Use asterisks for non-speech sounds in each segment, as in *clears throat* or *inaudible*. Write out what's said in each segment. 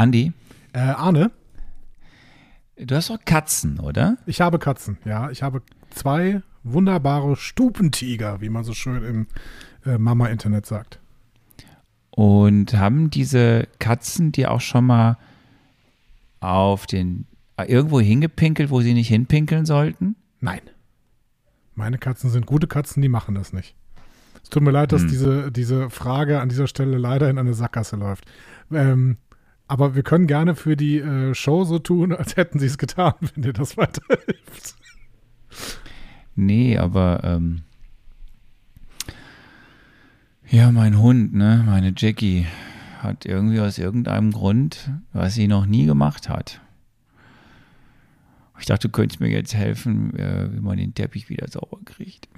Andi, Äh, Arne, du hast doch Katzen, oder? ich habe Katzen, ja. Ich habe zwei wunderbare Stupentiger, wie man so schön im äh, Mama-Internet sagt. Und haben diese Katzen dir auch schon mal auf den irgendwo hingepinkelt, wo sie nicht hinpinkeln sollten? Nein. Meine Katzen sind gute Katzen, die machen das nicht. Es tut mir leid, dass Hm. diese, diese Frage an dieser Stelle leider in eine Sackgasse läuft. Ähm, aber wir können gerne für die äh, Show so tun, *laughs* als hätten sie es getan, *laughs* wenn dir das weiterhilft. Nee, aber ähm, ja, mein Hund, ne, meine Jackie, hat irgendwie aus irgendeinem Grund, was sie noch nie gemacht hat. Ich dachte, du könntest mir jetzt helfen, äh, wie man den Teppich wieder sauber kriegt.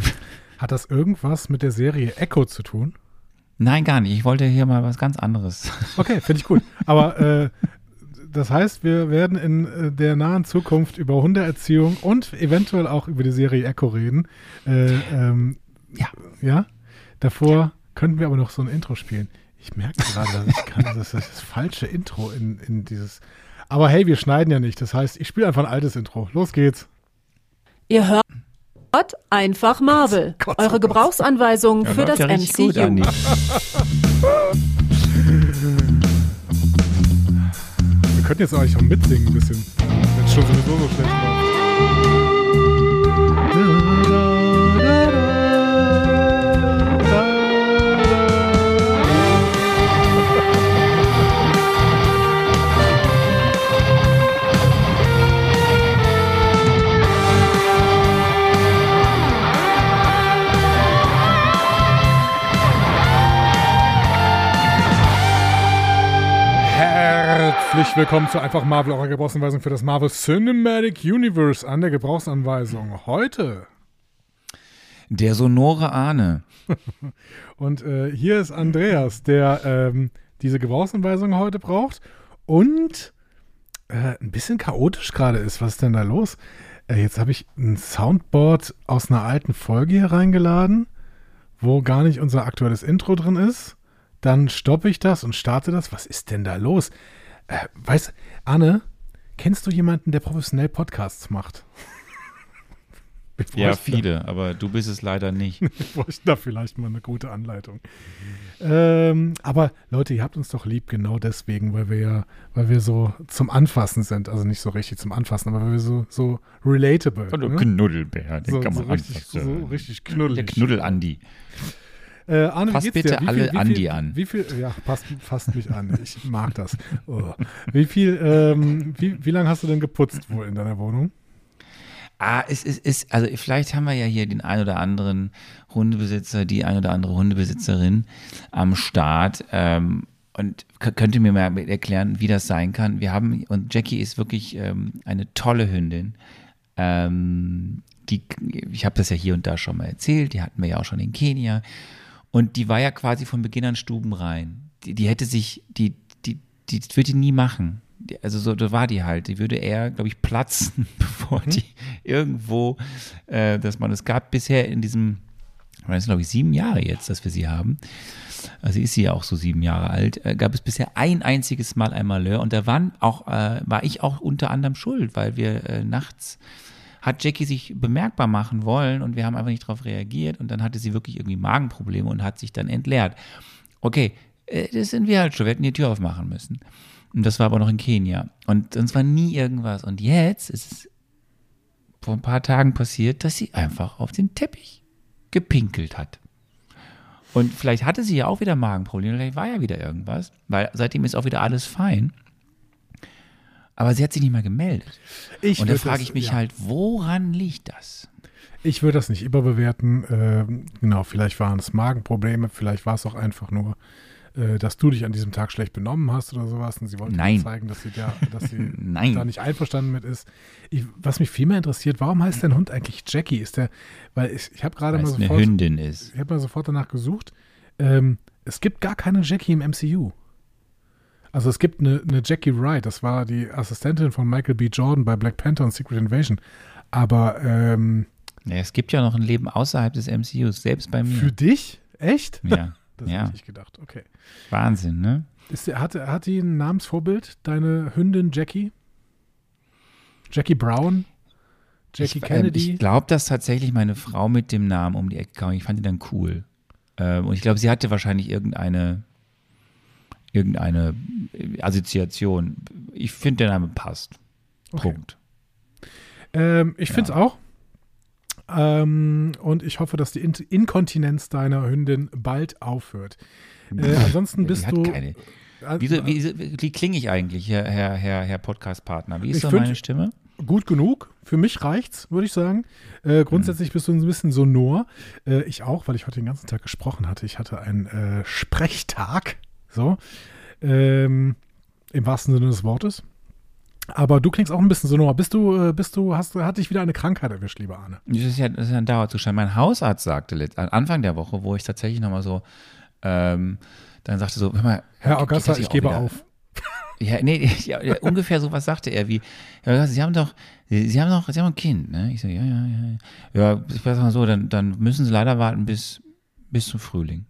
Hat das irgendwas mit der Serie Echo zu tun? Nein, gar nicht. Ich wollte hier mal was ganz anderes. *laughs* Okay, finde ich gut. Aber äh, das heißt, wir werden in äh, der nahen Zukunft über Hundeerziehung und eventuell auch über die Serie Echo reden. Äh, ähm, Ja. Ja? Davor könnten wir aber noch so ein Intro spielen. Ich merke gerade, dass ich kann, das ist das falsche Intro in, in dieses. Aber hey, wir schneiden ja nicht. Das heißt, ich spiele einfach ein altes Intro. Los geht's. Ihr hört einfach Marvel. *laughs* Gott, oh Eure Gott. Gebrauchsanweisung für das ja gut, MCU. Andi. Wir könnten jetzt eigentlich auch mitsingen ein bisschen, wenn es schon sowieso so schlecht war. Herzlich willkommen zu Einfach Marvel, eurer Gebrauchsanweisung für das Marvel Cinematic Universe an der Gebrauchsanweisung. Heute. Der sonore Ahne. *laughs* Und äh, hier ist Andreas, der ähm, diese Gebrauchsanweisung heute braucht und äh, ein bisschen chaotisch gerade ist. Was ist denn da los? Äh, jetzt habe ich ein Soundboard aus einer alten Folge hier reingeladen, wo gar nicht unser aktuelles Intro drin ist. Dann stoppe ich das und starte das. Was ist denn da los? Äh, weißt Anne, kennst du jemanden, der professionell Podcasts macht? *laughs* Ja, bräuchten da- viele, aber du bist es leider nicht. *laughs* bräuchten da vielleicht mal eine gute Anleitung. Ähm, aber Leute, ihr habt uns doch lieb, genau deswegen, weil wir ja, weil wir so zum Anfassen sind. Also nicht so richtig zum Anfassen, aber weil wir so, so relatable. Hallo, ne? Knuddelbär, den so, kann so, man richtig, anfassen. so richtig knuddelig. Der Knuddel-Andi. *laughs* Äh, Arne, geht's bitte? Wie alle viel, Andi viel, an. Wie viel, ja, passt, fasst mich an. Ich mag das. Oh. Wie viel, ähm, wie, wie lange hast du denn geputzt wohl in deiner Wohnung? Ah, es ist, ist, also vielleicht haben wir ja hier den ein oder anderen Hundebesitzer, die ein oder andere Hundebesitzerin am Start. Ähm, und k- könnt ihr mir mal erklären, wie das sein kann? Wir haben, und Jackie ist wirklich ähm, eine tolle Hündin. Ähm, die, ich habe das ja hier und da schon mal erzählt, die hatten wir ja auch schon in Kenia. Und die war ja quasi von Beginn an stubenrein. Die, die hätte sich, die, die, die würde die nie machen. Die, also so, da war die halt. Die würde eher, glaube ich, platzen, *laughs* bevor die irgendwo, äh, dass man, es gab bisher in diesem, das sind glaube ich sieben Jahre jetzt, dass wir sie haben. Also ist sie ja auch so sieben Jahre alt. Äh, gab es bisher ein einziges Mal ein Malheur und da waren auch, äh, war ich auch unter anderem schuld, weil wir äh, nachts hat Jackie sich bemerkbar machen wollen und wir haben einfach nicht darauf reagiert und dann hatte sie wirklich irgendwie Magenprobleme und hat sich dann entleert. Okay, äh, das sind wir halt schon, wir hätten die Tür aufmachen müssen. Und das war aber noch in Kenia. Und sonst war nie irgendwas. Und jetzt ist es vor ein paar Tagen passiert, dass sie einfach auf den Teppich gepinkelt hat. Und vielleicht hatte sie ja auch wieder Magenprobleme, vielleicht war ja wieder irgendwas, weil seitdem ist auch wieder alles fein. Aber sie hat sich nicht mal gemeldet. Ich Und da frage ich mich ja. halt, woran liegt das? Ich würde das nicht überbewerten. Ähm, genau, vielleicht waren es Magenprobleme, vielleicht war es auch einfach nur, äh, dass du dich an diesem Tag schlecht benommen hast oder sowas und sie wollte zeigen, dass sie, da, dass sie *laughs* da nicht einverstanden mit ist. Ich, was mich viel mehr interessiert, warum heißt dein Hund eigentlich Jackie? Ist der, weil ich, ich habe gerade mal es eine sofort, Hündin ist. ich habe mal sofort danach gesucht. Ähm, es gibt gar keine Jackie im MCU. Also es gibt eine, eine Jackie Wright, das war die Assistentin von Michael B. Jordan bei Black Panther und Secret Invasion. Aber ähm, Ja, es gibt ja noch ein Leben außerhalb des MCUs, selbst bei mir. für dich? Echt? ja, *laughs* Das ja. hätte ich gedacht. Okay. Wahnsinn, ne? Ist, hat, hat die ein Namensvorbild, deine Hündin Jackie? Jackie Brown? Jackie ich, ähm, Kennedy? Ich glaube, dass tatsächlich meine Frau mit dem Namen um die Ecke kam. Ich fand die dann cool. Ähm, und ich glaube, sie hatte wahrscheinlich irgendeine, irgendeine äh, Assoziation. Ich finde, der Name passt. Okay. Punkt. Ähm, ich Ja. finde es auch. Ähm, und ich hoffe, dass die In Inkontinenz deiner Hündin bald aufhört. Äh, *laughs* ansonsten bist du. Keine. äh, Wie, wie, klinge ich eigentlich, Herr, Herr, Herr, Herr Podcast-Partner? Wie ist so meine Stimme? gut genug. Für mich reicht's, würde ich sagen. Äh, grundsätzlich bist du ein bisschen sonor. Äh, ich auch, weil ich heute den ganzen Tag gesprochen hatte. Ich hatte einen äh, Sprechtag. So. Ähm, Im wahrsten Sinne des Wortes. Aber du klingst auch ein bisschen sonor. Bist du, äh, bist du, hast, hat dich wieder eine Krankheit erwischt, lieber Arne? Das ist ja, das ist ja ein Dauerzustand. Mein Hausarzt sagte Anfang der Woche, wo ich tatsächlich nochmal so, ähm, dann sagte so, hör mal, Herr Augusta, ich gebe wieder- auf. *laughs* Ja, nee, ja, ja, ungefähr so was sagte er wie, ja, Sie haben doch, Sie, Sie haben doch, Sie haben ein Kind, ne? Ich so, ja, ja, ja. Ja, ich weiß mal so, dann, dann müssen Sie leider warten bis, bis zum Frühling.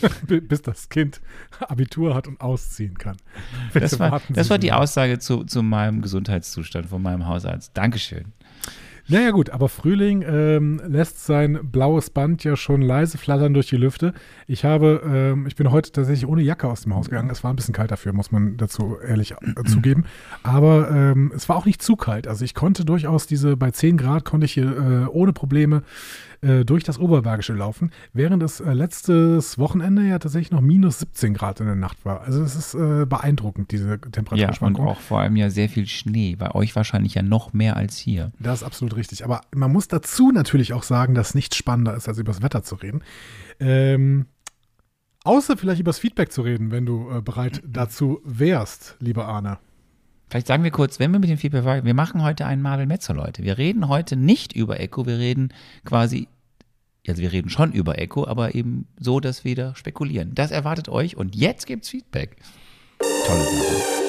*laughs* Bis das Kind *laughs* Abitur hat und ausziehen kann. *laughs* Bitte Das war, das war die. Aussage zu, zu meinem Gesundheitszustand von meinem Hausarzt. Dankeschön. Naja gut, aber Frühling ähm, lässt sein blaues Band ja schon leise flattern durch die Lüfte. Ich habe, ähm, ich bin heute tatsächlich ohne Jacke aus dem Haus gegangen. Es war ein bisschen kalt dafür, muss man dazu ehrlich äh, *clears throat* zugeben. Aber ähm, es war auch nicht zu kalt. Also ich konnte durchaus diese, bei 10 Grad konnte ich hier äh, ohne Probleme äh, durch das Oberbergische laufen, während es äh, letztes Wochenende ja tatsächlich noch minus 17 Grad in der Nacht war. Also es ist äh, beeindruckend, diese Ja, und Temperaturschwankung. auch vor allem ja sehr viel Schnee. Bei euch wahrscheinlich ja noch mehr als hier. Das ist absolut richtig. Aber man muss dazu natürlich auch sagen, dass nichts spannender ist, als über das Wetter zu reden. Ähm, außer vielleicht über das Feedback zu reden, wenn du äh, bereit dazu wärst, lieber Arne. Vielleicht sagen wir kurz, wenn wir mit dem Feedback weiter, wir machen heute einen Marvel Metzer, Leute. Wir reden heute nicht über Echo, wir reden quasi, also wir reden schon über Echo, aber eben so, dass wir da spekulieren. Das erwartet euch und jetzt gibt's Feedback. Tolle Sache.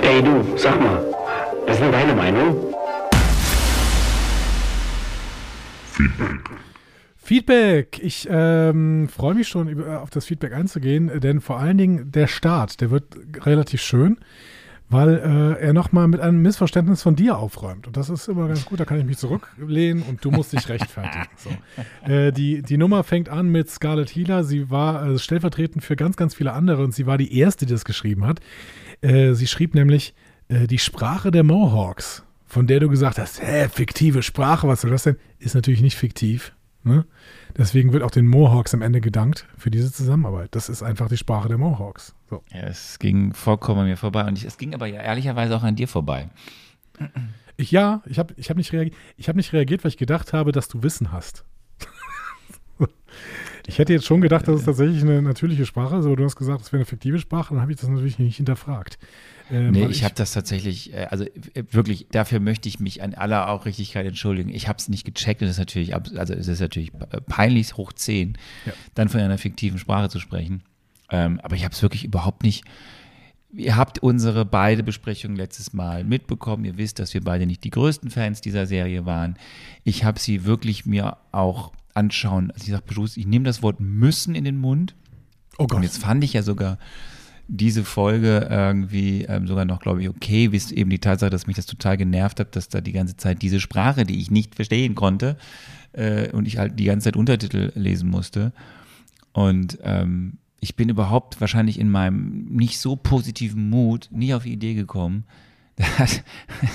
Ey du, sag mal, was ist denn deine Meinung? Feedback. Ich ähm, freue mich schon über, auf das Feedback einzugehen, denn vor allen Dingen der Start, der wird relativ schön, weil äh, er nochmal mit einem Missverständnis von dir aufräumt. Und das ist immer ganz gut, da kann ich mich zurücklehnen und du musst dich rechtfertigen. So. *laughs* Äh, die, die Nummer fängt an mit Scarlett Healer. Sie war äh, stellvertretend für ganz, ganz viele andere und sie war die erste, die das geschrieben hat. Äh, sie schrieb nämlich äh, die Sprache der Mohawks, von der du gesagt hast, hä, fiktive Sprache, was soll das denn? Ist natürlich nicht fiktiv. Ne? Deswegen wird auch den Mohawks am Ende gedankt für diese Zusammenarbeit. Das ist einfach die Sprache der Mohawks. So. Ja, es ging vollkommen an mir vorbei und ich, es ging aber ja ehrlicherweise auch an dir vorbei. Ich, ja, ich habe ich hab nicht, reagiert, ich hab nicht reagiert, weil ich gedacht habe, dass du Wissen hast. *laughs* ich hätte jetzt schon gedacht, dass es tatsächlich eine natürliche Sprache ist, aber du hast gesagt, es wäre eine fiktive Sprache, dann habe ich das natürlich nicht hinterfragt. Ähm, Nee, weil ich habe das tatsächlich, äh, also äh, wirklich, dafür möchte ich mich an aller Aufrichtigkeit entschuldigen. Ich habe es nicht gecheckt und es ist natürlich, also es ist natürlich äh, peinlich hoch 10, Ja. dann von einer fiktiven Sprache zu sprechen. Ähm, aber ich habe es wirklich überhaupt nicht. Ihr habt unsere beide Besprechungen letztes Mal mitbekommen. Ihr wisst, dass wir beide nicht die größten Fans dieser Serie waren. Ich habe sie wirklich mir auch anschauen. Also ich sage bewusst, ich nehme das Wort müssen in den Mund. Oh Gott. Und jetzt fand ich ja sogar diese Folge irgendwie ähm, sogar noch, glaube ich, okay, bis eben die Tatsache, dass mich das total genervt hat, dass da die ganze Zeit diese Sprache, die ich nicht verstehen konnte, äh, und ich halt die ganze Zeit Untertitel lesen musste. Und ähm, ich bin überhaupt wahrscheinlich in meinem nicht so positiven Mut nie auf die Idee gekommen, *laughs* dass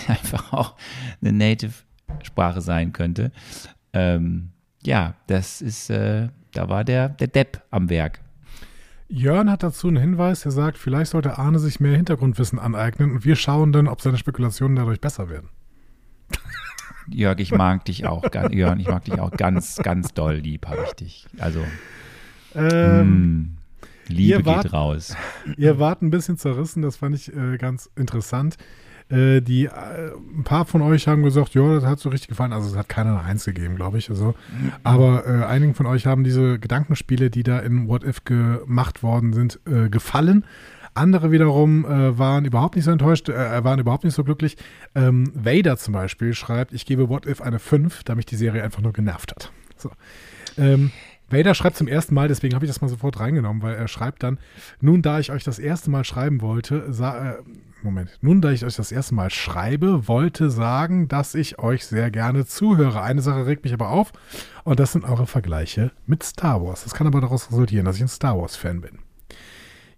einfach auch eine Native-Sprache sein könnte. Ähm, ja, das ist, äh, da war der, der Depp am Werk. Jörn hat dazu einen Hinweis, er sagt, vielleicht sollte Arne sich mehr Hintergrundwissen aneignen und wir schauen dann, ob seine Spekulationen dadurch besser werden. *laughs* Jörg, ich mag dich auch, Jörn, ich mag dich auch ganz, ganz doll lieb, habe ich dich. Also, Ähm, mm, Liebe ihr wart- geht raus. Ihr wart ein bisschen zerrissen, das fand ich äh, ganz interessant. Äh, die, äh, ein paar von euch haben gesagt, ja, das hat so richtig gefallen. Also es hat keiner eine Eins gegeben, glaube ich. Also, aber äh, einigen von euch haben diese Gedankenspiele, die da in What If gemacht worden sind, äh, gefallen. Andere wiederum äh, waren überhaupt nicht so enttäuscht, äh, waren überhaupt nicht so glücklich. Ähm, Vader zum Beispiel schreibt, ich gebe What If eine 5, da mich die Serie einfach nur genervt hat. So. Ähm, Vader schreibt zum ersten Mal, deswegen habe ich das mal sofort reingenommen, weil er schreibt dann, nun da ich euch das erste Mal schreiben wollte, äh, Moment, nun da ich euch das erste Mal schreibe, wollte sagen, dass ich euch sehr gerne zuhöre. Eine Sache regt mich aber auf und das sind eure Vergleiche mit Star Wars. Das kann aber daraus resultieren, dass ich ein Star Wars Fan bin.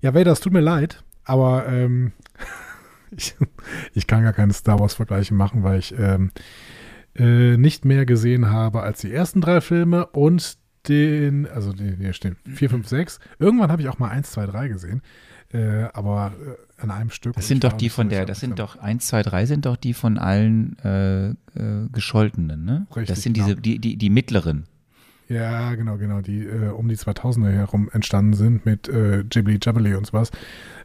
Ja, Vader, es tut mir leid, aber ähm, *laughs* ich, ich kann gar keine Star Wars Vergleiche machen, weil ich ähm, äh, nicht mehr gesehen habe als die ersten drei Filme und den, also hier stehen 4, 5, 6. Irgendwann habe ich auch mal 1, 2, 3 gesehen. Äh, aber äh, an einem Stück. Das sind doch die von der, das sind doch 1, 2, 3 sind doch die von allen äh, äh, Gescholtenen, ne? Richtig, das sind diese, genau. die, die, die mittleren. Ja, genau, genau, die äh, um die 2000er herum entstanden sind mit äh, Ghibli Jubbly und sowas.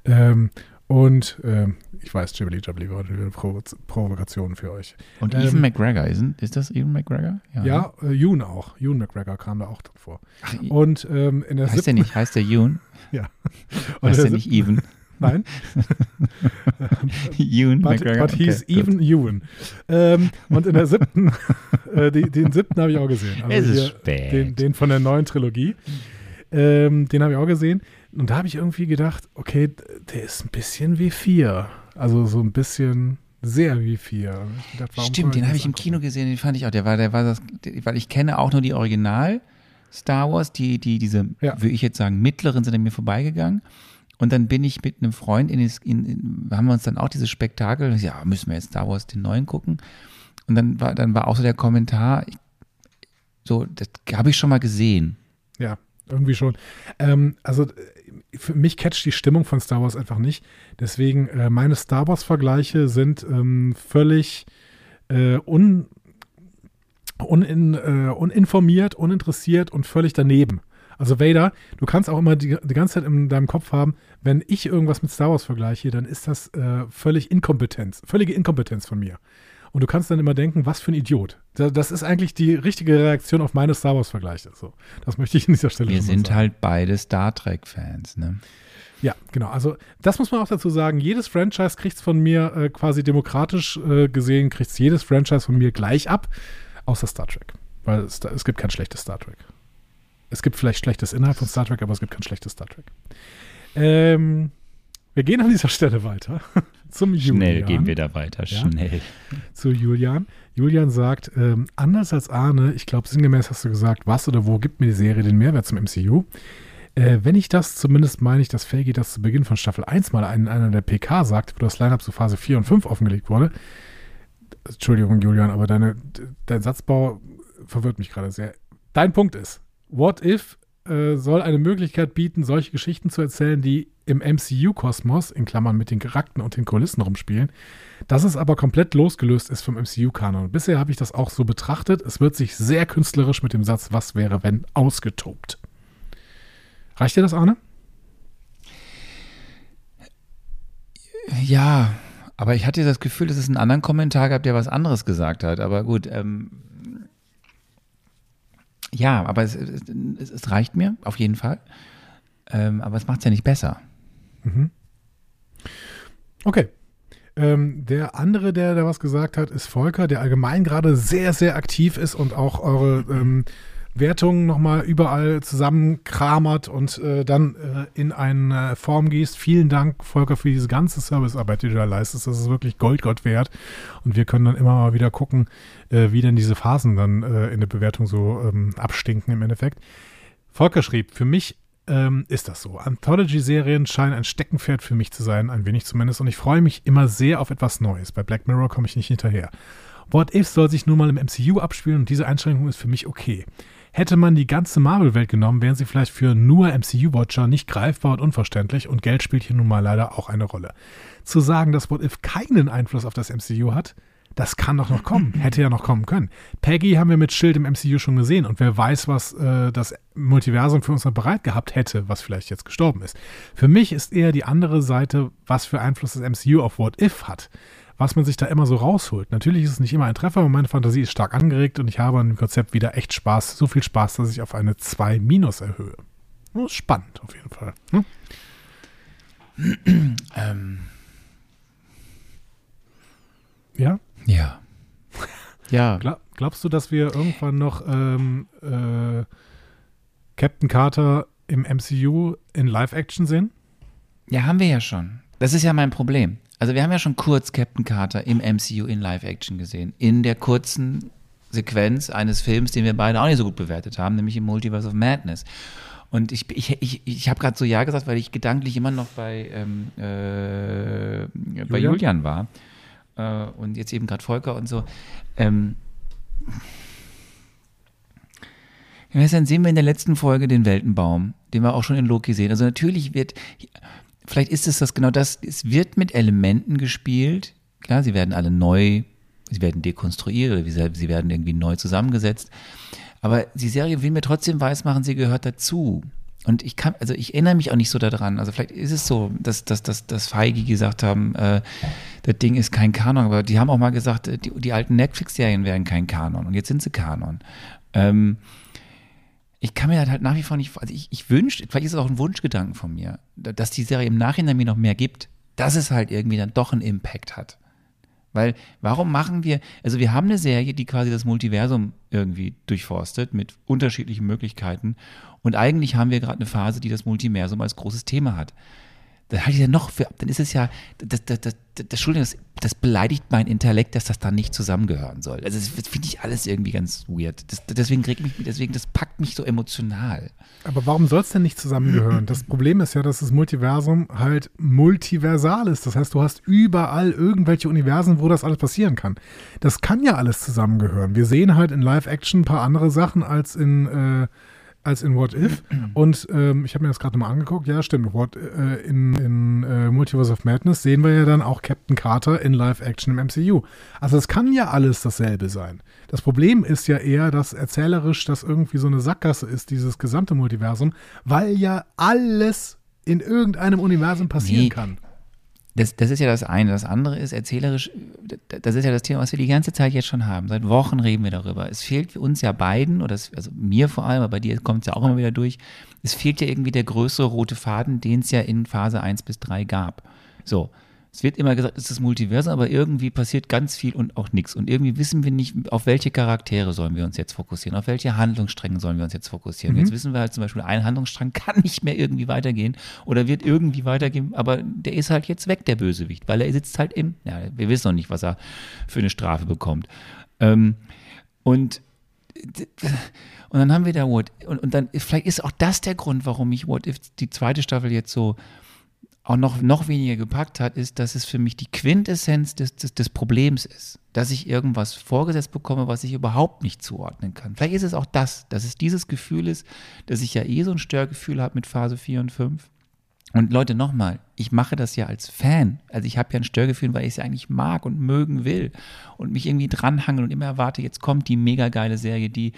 Ähm, und ähm, ich weiß, Ghibli Jubbly war eine Provo Provokation für euch. Und Ähm, Evan McGregor, ist, ist das Evan McGregor? Ja, äh, Yoon auch. Yoon McGregor kam da auch drin vor. Ach, Und ähm, in der heißt der nicht, heißt der Yoon? *laughs* Ja. *laughs* Und Heißt der nicht Evan? *laughs* Nein, Yoon but, McGregor. but he's Okay, even Ewan. Ähm, und in der siebten, äh, die, den siebten habe ich auch gesehen. Also Es ist spät. Den, den von der neuen Trilogie. Ähm, den habe ich auch gesehen. Und da habe ich irgendwie gedacht, okay, der ist ein bisschen wie vier. Also so ein bisschen sehr wie vier. Und ich gedacht, warum soll Stimmt, den habe ich im angucken? Kino gesehen, den fand ich auch. Der war, der war das, weil ich kenne auch nur die Original Star Wars, die, die, diese, Ja. würde ich jetzt sagen, mittleren sind an mir vorbeigegangen. Und dann bin ich mit einem Freund in, in, in haben wir uns dann auch dieses Spektakel, ja, müssen wir jetzt Star Wars den neuen gucken. Und dann war, dann war auch so der Kommentar, ich, so, das habe ich schon mal gesehen. Ja, irgendwie schon. Ähm, also für mich catcht die Stimmung von Star Wars einfach nicht. Deswegen, äh, meine Star Wars-Vergleiche sind ähm, völlig äh, un, unin, äh, uninformiert, uninteressiert und völlig daneben. Also Vader, du kannst auch immer die, die ganze Zeit in deinem Kopf haben, wenn ich irgendwas mit Star Wars vergleiche, dann ist das äh, völlig Inkompetenz, völlige Inkompetenz von mir. Und du kannst dann immer denken, was für ein Idiot. Da- Das ist eigentlich die richtige Reaktion auf meine Star Wars-Vergleiche. So, das möchte ich an dieser Stelle Wir sind sagen. halt beide Star Trek-Fans, ne? Ja, genau. Also das muss man auch dazu sagen. Jedes Franchise kriegt es von mir äh, quasi demokratisch äh, gesehen, kriegt jedes Franchise von mir gleich ab, außer Star Trek. Weil es, es gibt kein schlechtes Star Trek. Es gibt vielleicht schlechtes innerhalb von Star Trek, aber es gibt kein schlechtes Star Trek. Ähm, wir gehen an dieser Stelle weiter *laughs* zum Schnell Julian. gehen wir da weiter, Ja. schnell. zu Julian. Julian sagt, ähm, anders als Arne, ich glaube, sinngemäß hast du gesagt, was oder wo gibt mir die Serie den Mehrwert zum MCU? Äh, wenn ich das, zumindest meine ich, dass Feige das zu Beginn von Staffel 1 mal in einer der PK sagt, wo das Line-Up zu Phase 4 und 5 offengelegt wurde. Entschuldigung, Julian, aber deine, dein Satzbau verwirrt mich gerade sehr. Dein Punkt ist, What If äh, soll eine Möglichkeit bieten, solche Geschichten zu erzählen, die im MCU-Kosmos, in Klammern mit den Charakteren und den Kulissen rumspielen, dass es aber komplett losgelöst ist vom MCU-Kanon. Bisher habe ich das auch so betrachtet. Es wird sich sehr künstlerisch mit dem Satz Was wäre, wenn ausgetobt. Reicht dir das, Arne? Ja, aber ich hatte das Gefühl, dass es einen anderen Kommentar gab, der was anderes gesagt hat. Aber gut, ähm, ja, aber es, es, es, reicht mir auf jeden Fall. Ähm, aber es macht es ja nicht besser. Okay. Ähm, der andere, der da was gesagt hat, ist Volker, der allgemein gerade sehr, sehr aktiv ist und auch eure ähm, Wertungen nochmal überall zusammenkramert und äh, dann äh, in eine Form gießt. Vielen Dank, Volker, für diese ganze Servicearbeit, die du da leistest. Das ist wirklich Gold, Gott wert. Und wir können dann immer mal wieder gucken, äh, wie denn diese Phasen dann äh, in der Bewertung so ähm, abstinken im Endeffekt. Volker schrieb, für mich ähm, ist das so. Anthology-Serien scheinen ein Steckenpferd für mich zu sein, ein wenig zumindest, und ich freue mich immer sehr auf etwas Neues. Bei Black Mirror komme ich nicht hinterher. What If soll sich nun mal im MCU abspielen und diese Einschränkung ist für mich okay. Hätte man die ganze Marvel-Welt genommen, wären sie vielleicht für nur MCU-Watcher nicht greifbar und unverständlich und Geld spielt hier nun mal leider auch eine Rolle. Zu sagen, dass What If keinen Einfluss auf das MCU hat, das kann doch noch kommen. *clears throat* Hätte ja noch kommen können. Peggy haben wir mit Schild im MCU schon gesehen und wer weiß, was äh, das Multiversum für uns noch bereit gehabt hätte, was vielleicht jetzt gestorben ist. Für mich ist eher die andere Seite, was für Einfluss das MCU auf What If hat. Was man sich da immer so rausholt. Natürlich ist es nicht immer ein Treffer, aber meine Fantasie ist stark angeregt und ich habe an dem Konzept wieder echt Spaß. So viel Spaß, dass ich auf eine 2 minus erhöhe. Spannend auf jeden Fall. Ne? *clears throat* Ähm, Ja? ja. *laughs* Ja. Gla glaubst du, dass wir irgendwann noch ähm, äh, Captain Carter im MCU in Live-Action sehen? Ja, haben wir ja schon. Das ist ja mein Problem. Also wir haben ja schon kurz Captain Carter im MCU in Live-Action gesehen. In der kurzen Sequenz eines Films, den wir beide auch nicht so gut bewertet haben, nämlich im Multiverse of Madness. Und ich, ich, ich, ich habe gerade so Ja gesagt, weil ich gedanklich immer noch bei, ähm, äh, bei Julian war. Äh, und jetzt eben gerade Volker und so. Ähm, dann sehen wir in der letzten Folge den Weltenbaum, den wir auch schon in Loki sehen. Also natürlich wird, vielleicht ist es das genau das, es wird mit Elementen gespielt. Klar, sie werden alle neu, sie werden dekonstruiert, sie werden irgendwie neu zusammengesetzt. Aber die Serie will mir trotzdem weismachen, sie gehört dazu. Und ich kann, also ich erinnere mich auch nicht so daran. Also vielleicht ist es so, dass, dass, dass, dass Feige gesagt haben, äh, das Ding ist kein Kanon, aber die haben auch mal gesagt, äh, die, die alten Netflix-Serien wären kein Kanon und jetzt sind sie Kanon. Ähm, ich kann mir halt nach wie vor nicht, also ich, ich wünsche, vielleicht ist es auch ein Wunschgedanken von mir, dass die Serie im Nachhinein mir noch mehr gibt, dass es halt irgendwie dann doch einen Impact hat. Weil warum machen wir, also wir haben eine Serie, die quasi das Multiversum irgendwie durchforstet mit unterschiedlichen Möglichkeiten und eigentlich haben wir gerade eine Phase, die das Multiversum als großes Thema hat dann halte ich ja noch für, dann ist es ja, das, das, das, das, das, das beleidigt mein Intellekt, dass das dann nicht zusammengehören soll. Also das finde ich alles irgendwie ganz weird. Das, deswegen regt mich, deswegen, das packt mich so emotional. Aber warum soll es denn nicht zusammengehören? Das Problem ist ja, dass das Multiversum halt multiversal ist. Das heißt, du hast überall irgendwelche Universen, wo das alles passieren kann. Das kann ja alles zusammengehören. Wir sehen halt in Live-Action ein paar andere Sachen als in äh, als in What If. Und ähm, ich habe mir das gerade nochmal angeguckt. Ja, stimmt. What, äh, in in äh, Multiverse of Madness sehen wir ja dann auch Captain Carter in Live-Action im MCU. Also es kann ja alles dasselbe sein. Das Problem ist ja eher, dass erzählerisch das irgendwie so eine Sackgasse ist, dieses gesamte Multiversum, weil ja alles in irgendeinem Universum passieren nee, kann. Das, das ist ja das eine. Das andere ist erzählerisch, das ist ja das Thema, was wir die ganze Zeit jetzt schon haben. Seit Wochen reden wir darüber. Es fehlt uns ja beiden, oder es, also mir vor allem, aber bei dir kommt es ja auch immer wieder durch, es fehlt ja irgendwie der größere rote Faden, den es ja in Phase 1 bis 3 gab. So. Es wird immer gesagt, es ist das Multiversum, aber irgendwie passiert ganz viel und auch nichts. Und irgendwie wissen wir nicht, auf welche Charaktere sollen wir uns jetzt fokussieren, auf welche Handlungsstränge sollen wir uns jetzt fokussieren. Mhm. Jetzt wissen wir halt zum Beispiel, ein Handlungsstrang *laughs* kann nicht mehr irgendwie weitergehen oder wird irgendwie weitergehen, aber der ist halt jetzt weg, der Bösewicht, weil er sitzt halt im, ja, wir wissen noch nicht, was er für eine Strafe bekommt. Ähm, und und dann haben wir da What und, und dann vielleicht ist auch das der Grund, warum ich What If die zweite Staffel jetzt so auch noch, noch weniger gepackt hat, ist, dass es für mich die Quintessenz des, des, des, Problems ist. Dass ich irgendwas vorgesetzt bekomme, was ich überhaupt nicht zuordnen kann. Vielleicht ist es auch das, dass es dieses Gefühl ist, dass ich ja eh so ein Störgefühl habe mit Phase 4 und 5. Und Leute, nochmal, ich mache das ja als Fan. Also ich habe ja ein Störgefühl, weil ich es ja eigentlich mag und mögen will und mich irgendwie dranhangeln und immer erwarte, jetzt kommt die mega geile Serie, die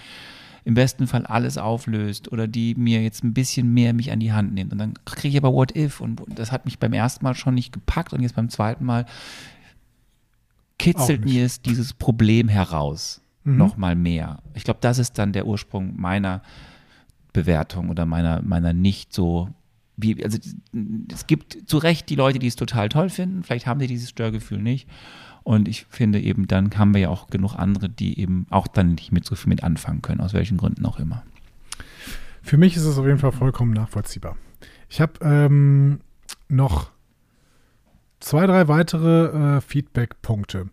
im besten Fall alles auflöst oder die mir jetzt ein bisschen mehr mich an die Hand nimmt. Und dann kriege ich aber What If und das hat mich beim ersten Mal schon nicht gepackt und jetzt beim zweiten Mal kitzelt mir es dieses Problem heraus. Mhm. Noch mal mehr. Ich glaube, das ist dann der Ursprung meiner Bewertung oder meiner, meiner nicht so wie, also es gibt zu Recht die Leute, die es total toll finden, vielleicht haben sie dieses Störgefühl nicht. Und ich finde eben, dann haben wir ja auch genug andere, die eben auch dann nicht mit so viel mit anfangen können, aus welchen Gründen auch immer. Für mich ist es auf jeden Fall vollkommen nachvollziehbar. Ich habe ähm, noch zwei, drei weitere äh, Feedback-Punkte.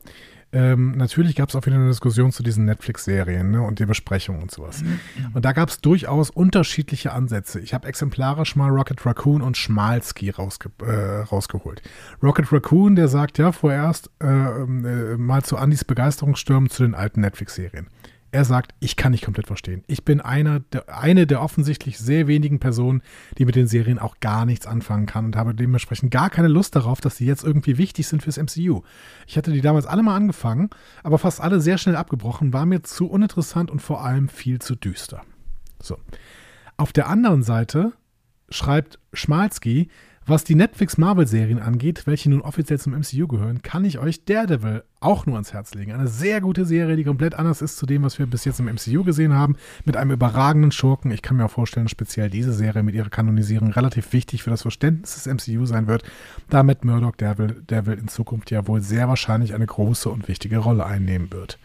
Ähm, natürlich gab es auch wieder eine Diskussion zu diesen Netflix-Serien ne, und die Besprechung und sowas. Mhm. Und da gab es durchaus unterschiedliche Ansätze. Ich habe exemplarisch mal Rocket Raccoon und Schmalski rausge äh, rausgeholt. Rocket Raccoon, der sagt ja vorerst äh, äh, mal zu Andys Begeisterungsstürmen zu den alten Netflix-Serien. Er sagt, ich kann nicht komplett verstehen. Ich bin einer der, eine der offensichtlich sehr wenigen Personen, die mit den Serien auch gar nichts anfangen kann und habe dementsprechend gar keine Lust darauf, dass sie jetzt irgendwie wichtig sind fürs MCU. Ich hatte die damals alle mal angefangen, aber fast alle sehr schnell abgebrochen, war mir zu uninteressant und vor allem viel zu düster. So. Auf der anderen Seite schreibt Schmalski, was die Netflix-Marvel-Serien angeht, welche nun offiziell zum MCU gehören, kann ich euch Daredevil auch nur ans Herz legen. Eine sehr gute Serie, die komplett anders ist zu dem, was wir bis jetzt im MCU gesehen haben, mit einem überragenden Schurken. Ich kann mir auch vorstellen, speziell diese Serie mit ihrer Kanonisierung relativ wichtig für das Verständnis des MCU sein wird, damit Murdoch Devil, Devil in Zukunft ja wohl sehr wahrscheinlich eine große und wichtige Rolle einnehmen wird.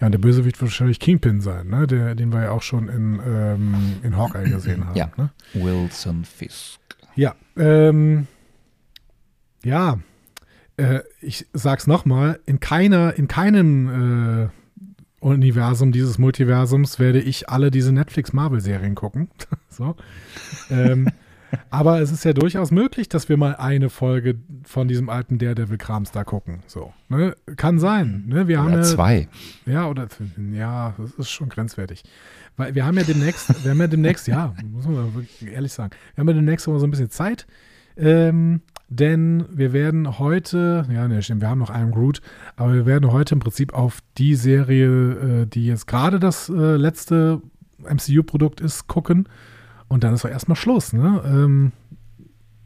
Ja, und der Bösewicht wird wahrscheinlich Kingpin sein, ne? Der, den wir ja auch schon in, ähm, in Hawkeye gesehen *clears throat* haben. Ja. Ne? Wilson Fisk. Ja, ähm, ja, äh, ich sag's nochmal, in keiner, in keinem äh, Universum dieses Multiversums werde ich alle diese Netflix-Marvel-Serien gucken. *laughs* so. Ähm, aber es ist ja durchaus möglich, dass wir mal eine Folge von diesem alten Daredevil-Krams da gucken. So, ne? Kann sein. Ne? Wir haben Oder ja, zwei. ja, oder ja, das ist schon grenzwertig. Weil wir haben ja demnächst, wir haben ja demnächst, ja, muss man wirklich ehrlich sagen, wir haben ja demnächst mal so ein bisschen Zeit. Ähm, denn wir werden heute, ja, ne, stimmt, wir haben noch einen Groot, aber wir werden heute im Prinzip auf die Serie, äh, die jetzt gerade das äh, letzte MCU-Produkt ist, gucken. Und dann ist auch erstmal Schluss, ne? Ähm,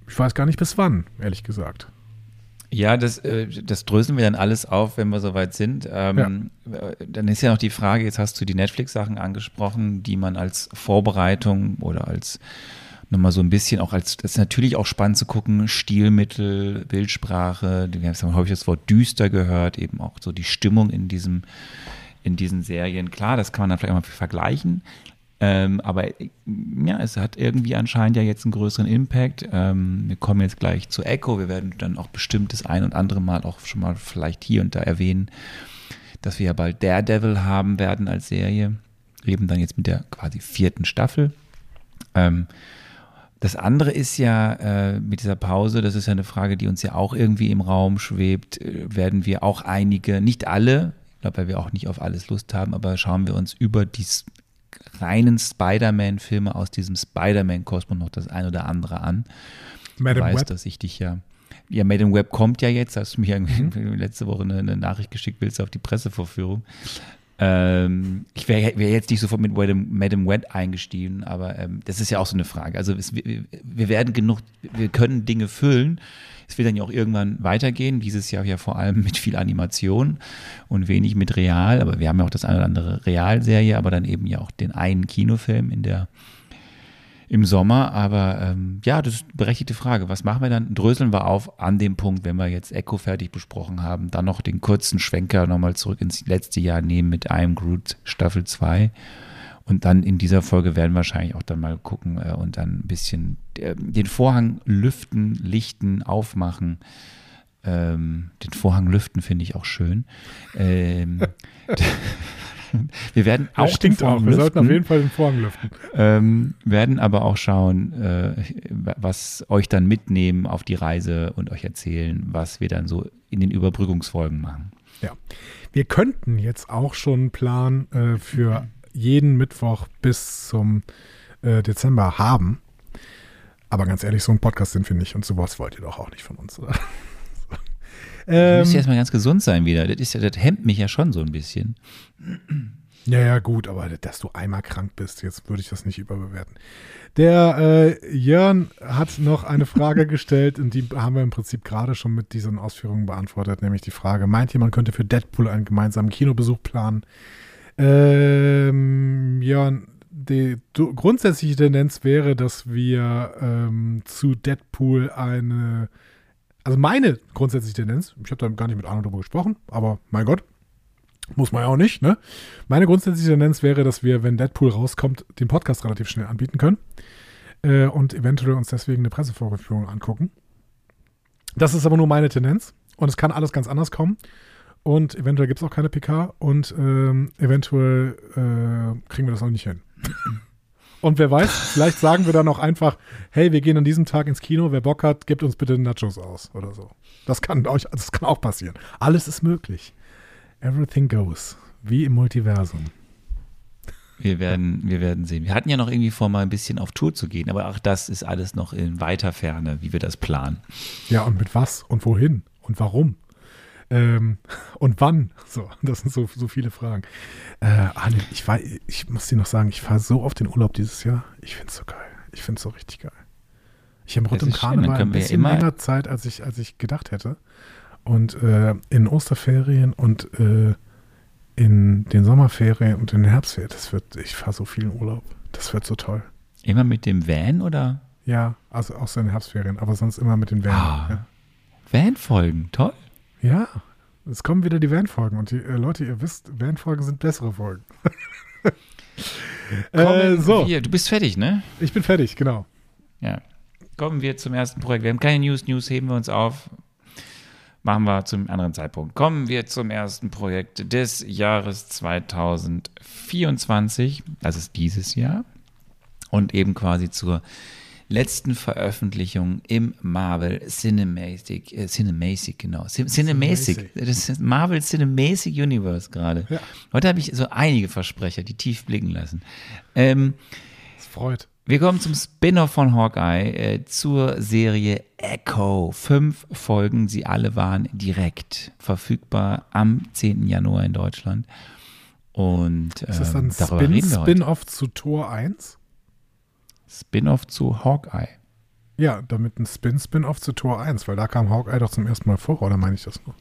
ich weiß gar nicht bis wann, ehrlich gesagt. Ja, das, äh, das dröseln wir dann alles auf, wenn wir soweit sind. Ähm, äh, Dann ist ja noch die Frage, jetzt hast du die Netflix-Sachen angesprochen, die man als Vorbereitung oder als nochmal so ein bisschen auch als, das ist natürlich auch spannend zu gucken, Stilmittel, Bildsprache, wir haben häufig das Wort düster gehört, eben auch so die Stimmung in diesem, in diesen Serien. Klar, das kann man dann vielleicht auch mal vergleichen. Ähm, aber ja, es hat irgendwie anscheinend ja jetzt einen größeren Impact. Ähm, wir kommen jetzt gleich zu Echo. Wir werden dann auch bestimmt das ein und andere Mal auch schon mal vielleicht hier und da erwähnen, dass wir ja bald Daredevil haben werden als Serie. Eben dann jetzt mit der quasi vierten Staffel. Ähm, das andere ist ja äh, mit dieser Pause, das ist ja eine Frage, die uns ja auch irgendwie im Raum schwebt, äh, werden wir auch einige, nicht alle, ich glaube, weil wir auch nicht auf alles Lust haben, aber schauen wir uns über die s- reinen Spider-Man-Filme aus diesem Spider-Man-Kosmos noch das ein oder andere an. Madam Web. dass ich dich ja. Ja, Madam Web kommt ja jetzt. Hast du mir irgendwie *laughs* letzte Woche eine, eine Nachricht geschickt, willst du auf die Pressevorführung? Ähm, ich wäre wär jetzt nicht sofort mit Madam Web eingestiegen, aber ähm, das ist ja auch so eine Frage. Also es, wir, wir werden genug, wir können Dinge füllen. Es wird dann ja auch irgendwann weitergehen. Dieses Jahr ja vor allem mit viel Animation und wenig mit Real. Aber wir haben ja auch das eine oder andere Realserie, aber dann eben ja auch den einen Kinofilm in der im Sommer, aber ähm, ja, das ist eine berechtigte Frage. Was machen wir dann? Dröseln wir auf an dem Punkt, wenn wir jetzt Echo fertig besprochen haben, dann noch den kurzen Schwenker nochmal zurück ins letzte Jahr nehmen mit einem Groot Staffel 2. Und dann in dieser Folge werden wir wahrscheinlich auch dann mal gucken äh, und dann ein bisschen äh, den Vorhang lüften, lichten, aufmachen. Ähm, den Vorhang lüften finde ich auch schön. Ähm, *laughs* wir werden Das auch den stinkt auch. Vorhang Wir sollten auf lüften. jeden Fall den Vorhang lüften. Ähm, werden aber auch schauen, äh, was euch dann mitnehmen auf die Reise und euch erzählen, was wir dann so in den Überbrückungsfolgen machen. Ja. Wir könnten jetzt auch schon einen Plan äh, für jeden Mittwoch bis zum äh, Dezember haben. Aber ganz ehrlich, so ein Podcast sind wir nicht und sowas wollt ihr doch auch nicht von uns. Oder? *laughs* Ähm, müsst erstmal ganz gesund sein wieder. Das, ist ja, das hemmt mich ja schon so ein bisschen. ja, ja, gut, aber dass du einmal krank bist, jetzt würde ich das nicht überbewerten. Der äh, Jörn hat noch eine Frage *laughs* gestellt und die haben wir im Prinzip gerade schon mit diesen Ausführungen beantwortet, nämlich die Frage, meint ihr, man könnte für Deadpool einen gemeinsamen Kinobesuch planen? Ähm, Jörn, die grundsätzliche Tendenz wäre, dass wir ähm, zu Deadpool eine, also meine grundsätzliche Tendenz, ich habe da gar nicht mit Arno drüber gesprochen, aber mein Gott, muss man ja auch nicht, ne? Meine grundsätzliche Tendenz wäre, dass wir, wenn Deadpool rauskommt, den Podcast relativ schnell anbieten können äh, und eventuell uns deswegen eine Pressevorführung angucken. Das ist aber nur meine Tendenz und es kann alles ganz anders kommen. Und eventuell gibt es auch keine PK und ähm, eventuell äh, kriegen wir das auch nicht hin. *laughs* Und wer weiß, vielleicht sagen wir dann auch einfach, hey, wir gehen an diesem Tag ins Kino, wer Bock hat, gebt uns bitte Nachos aus oder so. Das kann euch, das kann auch passieren. Alles ist möglich. Everything goes. Wie im Multiversum. Wir werden, wir werden sehen. Wir hatten ja noch irgendwie vor, mal ein bisschen auf Tour zu gehen, aber auch das ist alles noch in weiter Ferne, wie wir das planen. Ja, und mit was und wohin und warum? Ähm, und wann? So, das sind so, so viele Fragen. Äh, Arne, ich, war, ich muss dir noch sagen, ich fahre so auf den Urlaub dieses Jahr. Ich finde es so geil. Ich finde es so richtig geil. Ich habe rund dann Karneval ein ja bisschen immer- länger Zeit, als ich, als ich gedacht hätte. Und äh, in Osterferien und äh, in den Sommerferien und in den Herbstferien, das wird, ich fahre so viel in Urlaub. Das wird so toll. Immer mit dem Van oder Ja, also außer in den Herbstferien, aber sonst immer mit den Van. Ah. Ja. Van-Folgen? Toll. Ja, Es kommen wieder die Van-Folgen und die äh, Leute, ihr wisst, Van-Folgen sind bessere Folgen. *laughs* äh, so, wir, du bist fertig, ne? ich bin fertig, genau. Ja. Kommen wir zum ersten Projekt. Wir haben keine News. News heben wir uns auf. Machen wir zum anderen Zeitpunkt. Kommen wir zum ersten Projekt des Jahres 2024. Das ist dieses Jahr. Und eben quasi zur letzten Veröffentlichung im Marvel Cinematic, äh, Cinematic, genau. Cin Cinematic. Das ist Marvel Cinematic Universe gerade. Ja. Heute habe ich so einige Versprecher, die tief blicken lassen. Ähm, Es freut. wir kommen zum Spin-off von Hawkeye äh, zur Serie Echo. Fünf Folgen, sie alle waren direkt verfügbar am 10. Januar in Deutschland. Und Ist das ähm, dann darüber Spin- reden wir heute. Spin-off zu Tor 1? Spin-off zu Hawkeye. Ja, damit ein Spin-Spin-off zu Tor 1, weil da kam Hawkeye doch zum ersten Mal vor, oder meine ich das nur?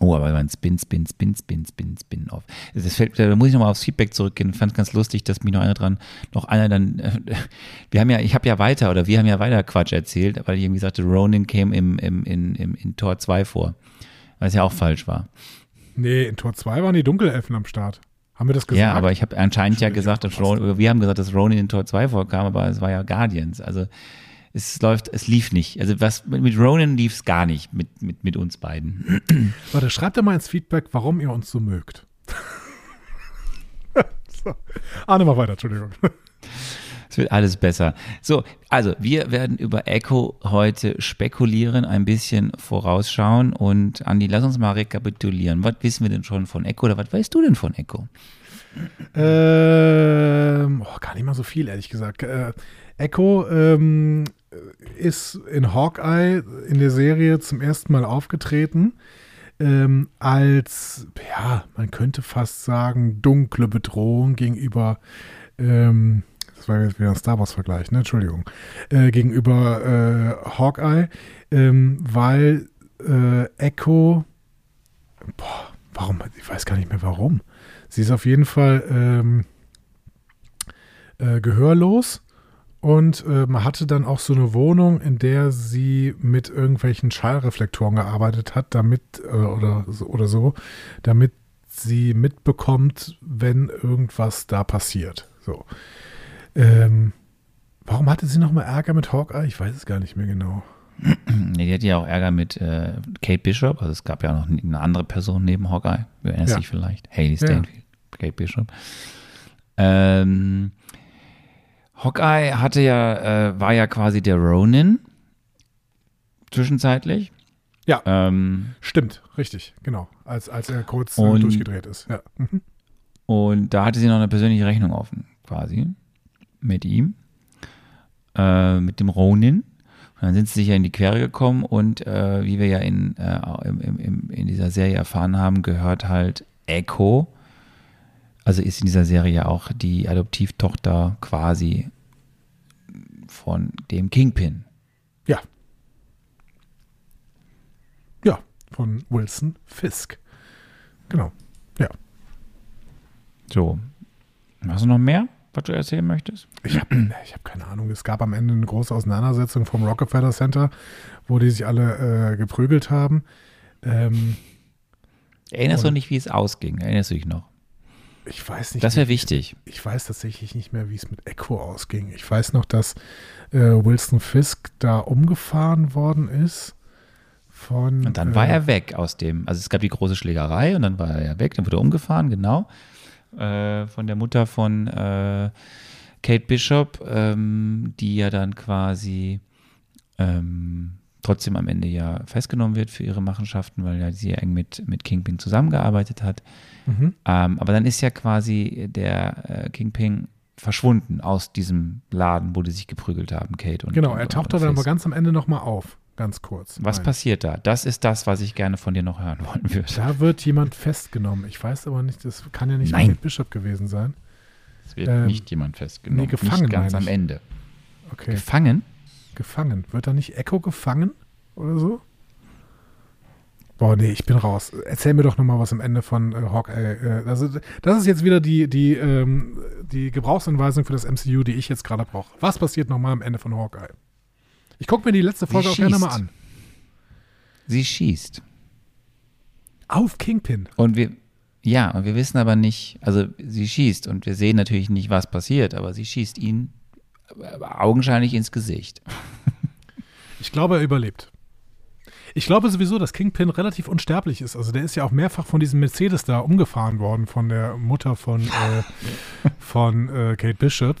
Oh, aber ein Spin, Spin, Spin, Spin, Spin, Spin-off. Das fällt, da muss ich nochmal aufs Feedback zurückgehen. Ich fand es ganz lustig, dass mich noch einer dran, noch einer dann, *laughs* wir haben ja, ich habe ja weiter, oder wir haben ja weiter Quatsch erzählt, weil ich irgendwie sagte, Ronin käme im, im, in, im, in Tor 2 vor. Was ja auch falsch war. Nee, in Tor 2 waren die Dunkelelfen am Start. Haben wir das gesagt? Ja, aber ich habe anscheinend ja gesagt, dass. Ronin, wir haben gesagt, dass Ronin in Tor 2 vorkam, aber es war ja Guardians. Also es läuft, es lief nicht. Also was mit, Ronin lief es gar nicht mit, mit, mit uns beiden. *clears throat* Warte, schreibt doch mal ins Feedback, warum ihr uns so mögt. *laughs* so. Arne, mach weiter, Entschuldigung. Es wird alles besser. So, also wir werden über Echo heute spekulieren, ein bisschen vorausschauen und Andi, lass uns mal rekapitulieren. Was wissen wir denn schon von Echo oder was weißt du denn von Echo? Ähm, oh, gar nicht mal so viel, ehrlich gesagt. Äh, Echo ähm, ist in Hawkeye in der Serie zum ersten Mal aufgetreten. Ähm, als, ja, man könnte fast sagen, dunkle Bedrohung gegenüber, ähm, das war jetzt wieder ein Star Wars-Vergleich, ne? Entschuldigung, äh, gegenüber äh, Hawkeye, ähm, weil äh, Echo, boah, warum, ich weiß gar nicht mehr warum. Sie ist auf jeden Fall ähm, äh, gehörlos und äh, man hatte dann auch so eine Wohnung, in der sie mit irgendwelchen Schallreflektoren gearbeitet hat, damit äh, oder, oder so, damit sie mitbekommt, wenn irgendwas da passiert. So. Ähm, warum hatte sie nochmal Ärger mit Hawkeye? Ich weiß es gar nicht mehr genau. *clears throat* Nee, die hatte ja auch Ärger mit äh, Kate Bishop. Also es gab ja noch eine andere Person neben Hawkeye. Du erinnerst Ja. dich vielleicht. Haley Ja. Stanfield, Kate Bishop. Ähm, Hawkeye hatte ja, äh, war ja quasi der Ronin. Zwischenzeitlich. Ja. Ähm, Stimmt, richtig, genau. Als, als er kurz äh, Und- durchgedreht ist. Ja. Mhm. Und da hatte sie noch eine persönliche Rechnung offen, quasi, mit ihm, äh, mit dem Ronin. Und dann sind sie sicher in die Quere gekommen und äh, wie wir ja in, äh, im, im, in dieser Serie erfahren haben, gehört halt Echo, also ist in dieser Serie ja auch die Adoptivtochter quasi von dem Kingpin. Ja. Ja, von Wilson Fisk. Genau. Ja. So. Hast du noch mehr, was du erzählen möchtest? Ich habe ich hab keine Ahnung. Es gab am Ende eine große Auseinandersetzung vom Rockefeller Center, wo die sich alle äh, geprügelt haben. Ähm, Erinnerst du nicht, wie es ausging? Erinnerst du dich noch? ich weiß nicht. Das wäre wichtig. Ich weiß tatsächlich nicht mehr, wie es mit Echo ausging. Ich weiß noch, dass äh, Wilson Fisk da umgefahren worden ist. Von, Und dann war äh, er weg aus dem, also es gab die große Schlägerei und dann war er ja weg, dann wurde er umgefahren, genau, äh, von der Mutter von äh, Kate Bishop, ähm, die ja dann quasi ähm, trotzdem am Ende ja festgenommen wird für ihre Machenschaften, weil ja sie ja eng mit, mit Kingpin zusammengearbeitet hat. Mhm. Ähm, aber dann ist ja quasi der äh, Kingpin verschwunden aus diesem Laden, wo die sich geprügelt haben, Kate und Genau, er taucht und dann aber ganz am Ende nochmal auf. Ganz kurz. Was Nein. passiert da? Das ist das, was ich gerne von dir noch hören wollen würde. Da wird jemand festgenommen. Ich weiß aber nicht, das kann ja nicht Nein. Bishop gewesen sein. Es wird Ähm, nicht jemand festgenommen. nee, gefangen, Nicht ganz am. Ende. Okay, Gefangen? gefangen. Wird da nicht Echo gefangen oder so? Boah, nee, ich bin raus. Erzähl mir doch nochmal was am Ende von äh, Hawkeye. Äh, also, das ist jetzt wieder die, die, ähm, die Gebrauchsanweisung für das MCU, die ich jetzt gerade brauche. Was passiert nochmal am Ende von Hawkeye? Ich gucke mir die letzte Folge auch gerne mal an. Sie schießt. Auf Kingpin. Und wir, ja, und wir wissen aber nicht, also sie schießt und wir sehen natürlich nicht, was passiert, aber sie schießt ihn äh, augenscheinlich ins Gesicht. *laughs* Ich glaube, er überlebt. Ich glaube sowieso, dass Kingpin relativ unsterblich ist. Also der ist ja auch mehrfach von diesem Mercedes da umgefahren worden, von der Mutter von, äh, *laughs* von äh, Kate Bishop.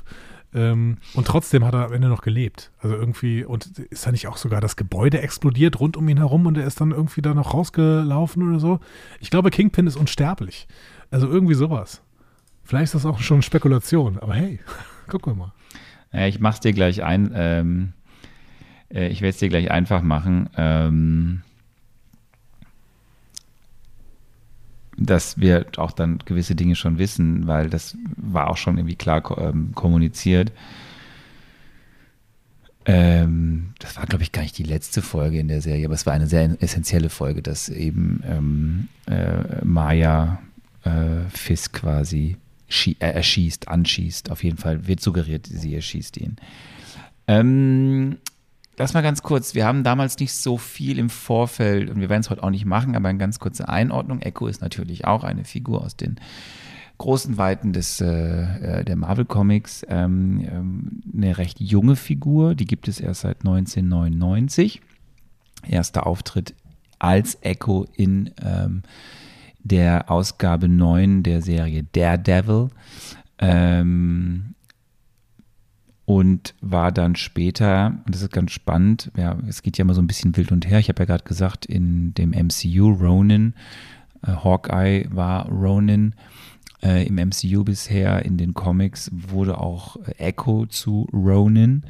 Ähm, und trotzdem hat er am Ende noch gelebt. Also irgendwie, und ist da nicht auch sogar das Gebäude explodiert rund um ihn herum und er ist dann irgendwie da noch rausgelaufen oder so? Ich glaube, Kingpin ist unsterblich. Also irgendwie sowas. Vielleicht ist das auch schon Spekulation, aber hey, *laughs* gucken wir mal. Ja, ich mach's dir gleich ein. Ähm, äh, ich werde es dir gleich einfach machen. Ähm, dass wir auch dann gewisse Dinge schon wissen, weil das war auch schon irgendwie klar ähm, kommuniziert. Ähm, das war, glaube ich, gar nicht die letzte Folge in der Serie, aber es war eine sehr essentielle Folge, dass eben ähm, äh, Maya äh, Fisk quasi äh, erschießt, anschießt. Auf jeden Fall wird suggeriert, sie erschießt ihn. Ähm, Lass mal ganz kurz, wir haben damals nicht so viel im Vorfeld und wir werden es heute auch nicht machen, aber eine ganz kurze Einordnung. Echo ist natürlich auch eine Figur aus den großen Weiten des, äh, äh der Marvel Comics. Ähm, ähm, eine recht junge Figur, die gibt es erst seit 1999. Erster Auftritt als Echo in ähm, der Ausgabe 9 der Serie Daredevil. Ähm, und war dann später, und das ist ganz spannend, ja, es geht ja immer so ein bisschen wild und her. Ich habe ja gerade gesagt, in dem MCU Ronin, äh, Hawkeye war Ronin äh, im MCU bisher, in den Comics wurde auch Echo zu Ronin.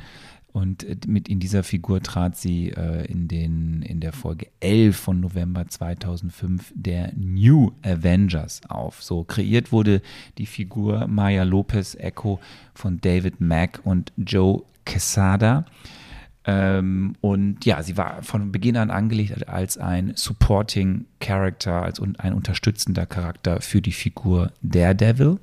Und äh, mit in dieser Figur trat sie äh, in, den, in der Folge 11 von November 2005 der New Avengers auf. So kreiert wurde die Figur Maya Lopez Echo von David Mack und Joe Quesada. Ähm, und ja, sie war von Beginn an angelegt als ein Supporting Character, als ein unterstützender Charakter für die Figur Daredevil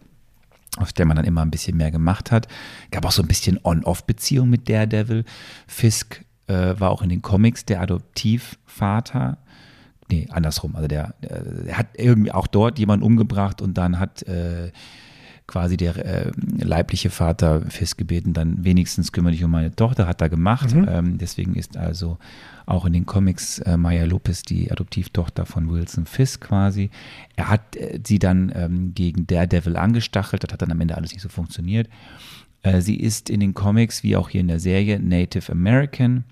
auf der man dann immer ein bisschen mehr gemacht hat. Gab auch so ein bisschen On-Off-Beziehung mit Daredevil. Fisk äh, war auch in den Comics der Adoptivvater. Nee, andersrum. Also der, der, hat irgendwie auch dort jemanden umgebracht und dann hat äh, quasi der äh, leibliche Vater Fisk gebeten, dann wenigstens kümmere dich um meine Tochter, hat er gemacht. Mhm. Ähm, deswegen ist also auch in den Comics äh, Maya Lopez, die Adoptivtochter von Wilson Fisk quasi. Er hat äh, sie dann ähm, gegen Daredevil angestachelt, das hat dann am Ende alles nicht so funktioniert. Äh, sie ist in den Comics wie auch hier in der Serie Native American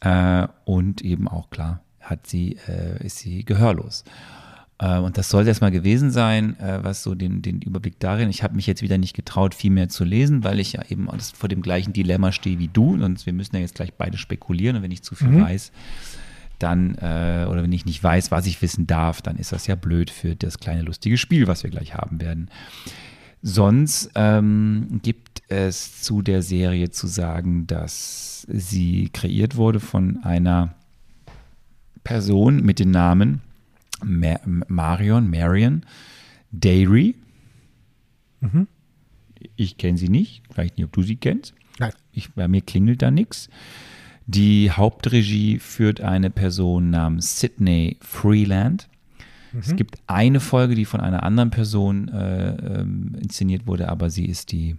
äh, und eben auch klar hat sie, äh, ist sie gehörlos. Äh, und das sollte erstmal gewesen sein, äh, was so den, den Überblick darin. Ich habe mich jetzt wieder nicht getraut, viel mehr zu lesen, weil ich ja eben vor dem gleichen Dilemma stehe wie du. Und wir müssen ja jetzt gleich beide spekulieren. Und wenn ich zu viel mhm. weiß, dann, äh, oder wenn ich nicht weiß, was ich wissen darf, dann ist das ja blöd für das kleine lustige Spiel, was wir gleich haben werden. Sonst ähm, gibt es zu der Serie zu sagen, dass sie kreiert wurde von einer Person mit dem Namen Mar Marion, Marion Dairy. Mhm. Ich kenne sie nicht. Vielleicht nicht, ob du sie kennst. Nein. Ich, bei mir klingelt da nichts. Die Hauptregie führt eine Person namens Sydney Freeland. Mhm. Es gibt eine Folge, die von einer anderen Person äh, ähm, inszeniert wurde, aber sie ist die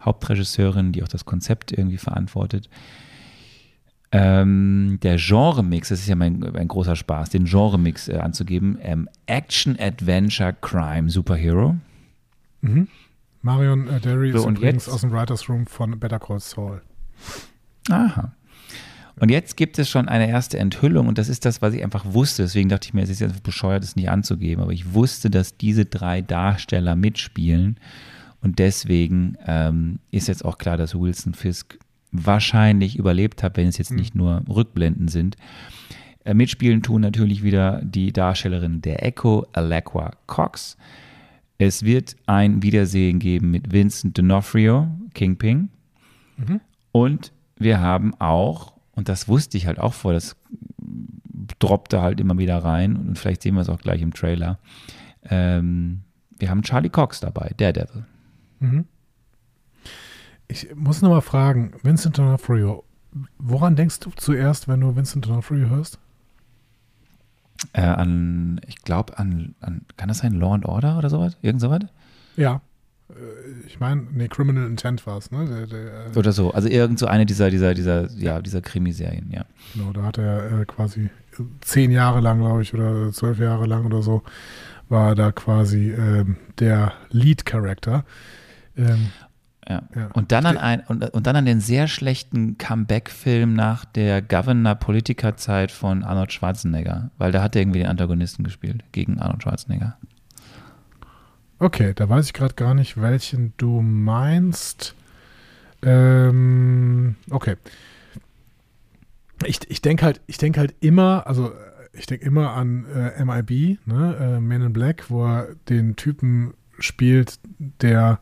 Hauptregisseurin, die auch das Konzept irgendwie verantwortet. Ähm, der Genre-Mix, das ist ja mein, mein großer Spaß, den Genre-Mix äh, anzugeben. Ähm, Action, Adventure, Crime, Superhero. Mhm. Marion äh, Derry so, ist und übrigens jetzt? aus dem Writers Room von Better Call Saul. Aha. Und jetzt gibt es schon eine erste Enthüllung und das ist das, was ich einfach wusste. Deswegen dachte ich mir, es ist jetzt bescheuert, es nicht anzugeben. Aber ich wusste, dass diese drei Darsteller mitspielen und deswegen ähm, ist jetzt auch klar, dass Wilson Fisk wahrscheinlich überlebt habe, wenn es jetzt nicht nur Rückblenden sind. Äh, mitspielen tun natürlich wieder die Darstellerin der Echo, Alekwa Cox. Es wird ein Wiedersehen geben mit Vincent D'Onofrio, Kingpin. Mhm. Und wir haben auch, und das wusste ich halt auch vor, das droppte halt immer wieder rein und vielleicht sehen wir es auch gleich im Trailer. Ähm, wir haben Charlie Cox dabei, Daredevil. Mhm. Ich muss noch mal fragen, Vincent D'Onofrio, woran denkst du zuerst, wenn du Vincent D'Onofrio hörst? Äh, an, ich glaube, an, an, kann das sein, Law and Order oder sowas? Irgend sowas? Ja. Äh, Ich meine, nee, Criminal Intent war es, ne? Der, der, äh, Oder so. Also irgend so eine dieser, dieser, dieser, ja, dieser Krimiserien, ja. Genau, da hat er äh, quasi zehn Jahre lang, glaube ich, oder zwölf Jahre lang oder so, war da quasi ähm, der Lead-Character. Ähm, Ja. Ja. Und, dann an ein, und, und dann an den sehr schlechten Comeback-Film nach der Governor-Politiker-Zeit von Arnold Schwarzenegger, weil da hat er irgendwie den Antagonisten gespielt gegen Arnold Schwarzenegger. okay, da weiß ich gerade gar nicht, welchen du meinst. Ähm, okay. Ich, ich denke halt, ich denke halt immer, also äh, ich denke immer an äh, MIB, ne, äh, Man in Black, wo er den Typen spielt, der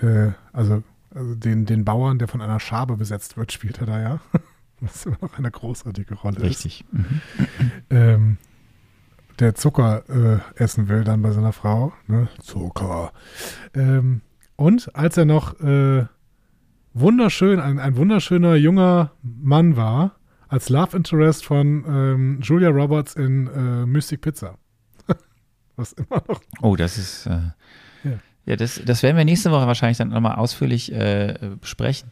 äh, also, also den, den Bauern, der von einer Schabe besetzt wird, spielt er da ja. *laughs* Was immer noch eine großartige Rolle ist. Richtig. Mhm. Ähm, der Zucker äh, essen will dann bei seiner Frau. Ne? Zucker. Ähm, und als er noch äh, wunderschön, ein, ein wunderschöner junger Mann war, als Love Interest von ähm, Julia Roberts in äh, Mystic Pizza. *laughs* Was immer noch. Oh, das ist. Äh, Ja. das, das werden wir nächste Woche wahrscheinlich dann nochmal ausführlich äh, besprechen.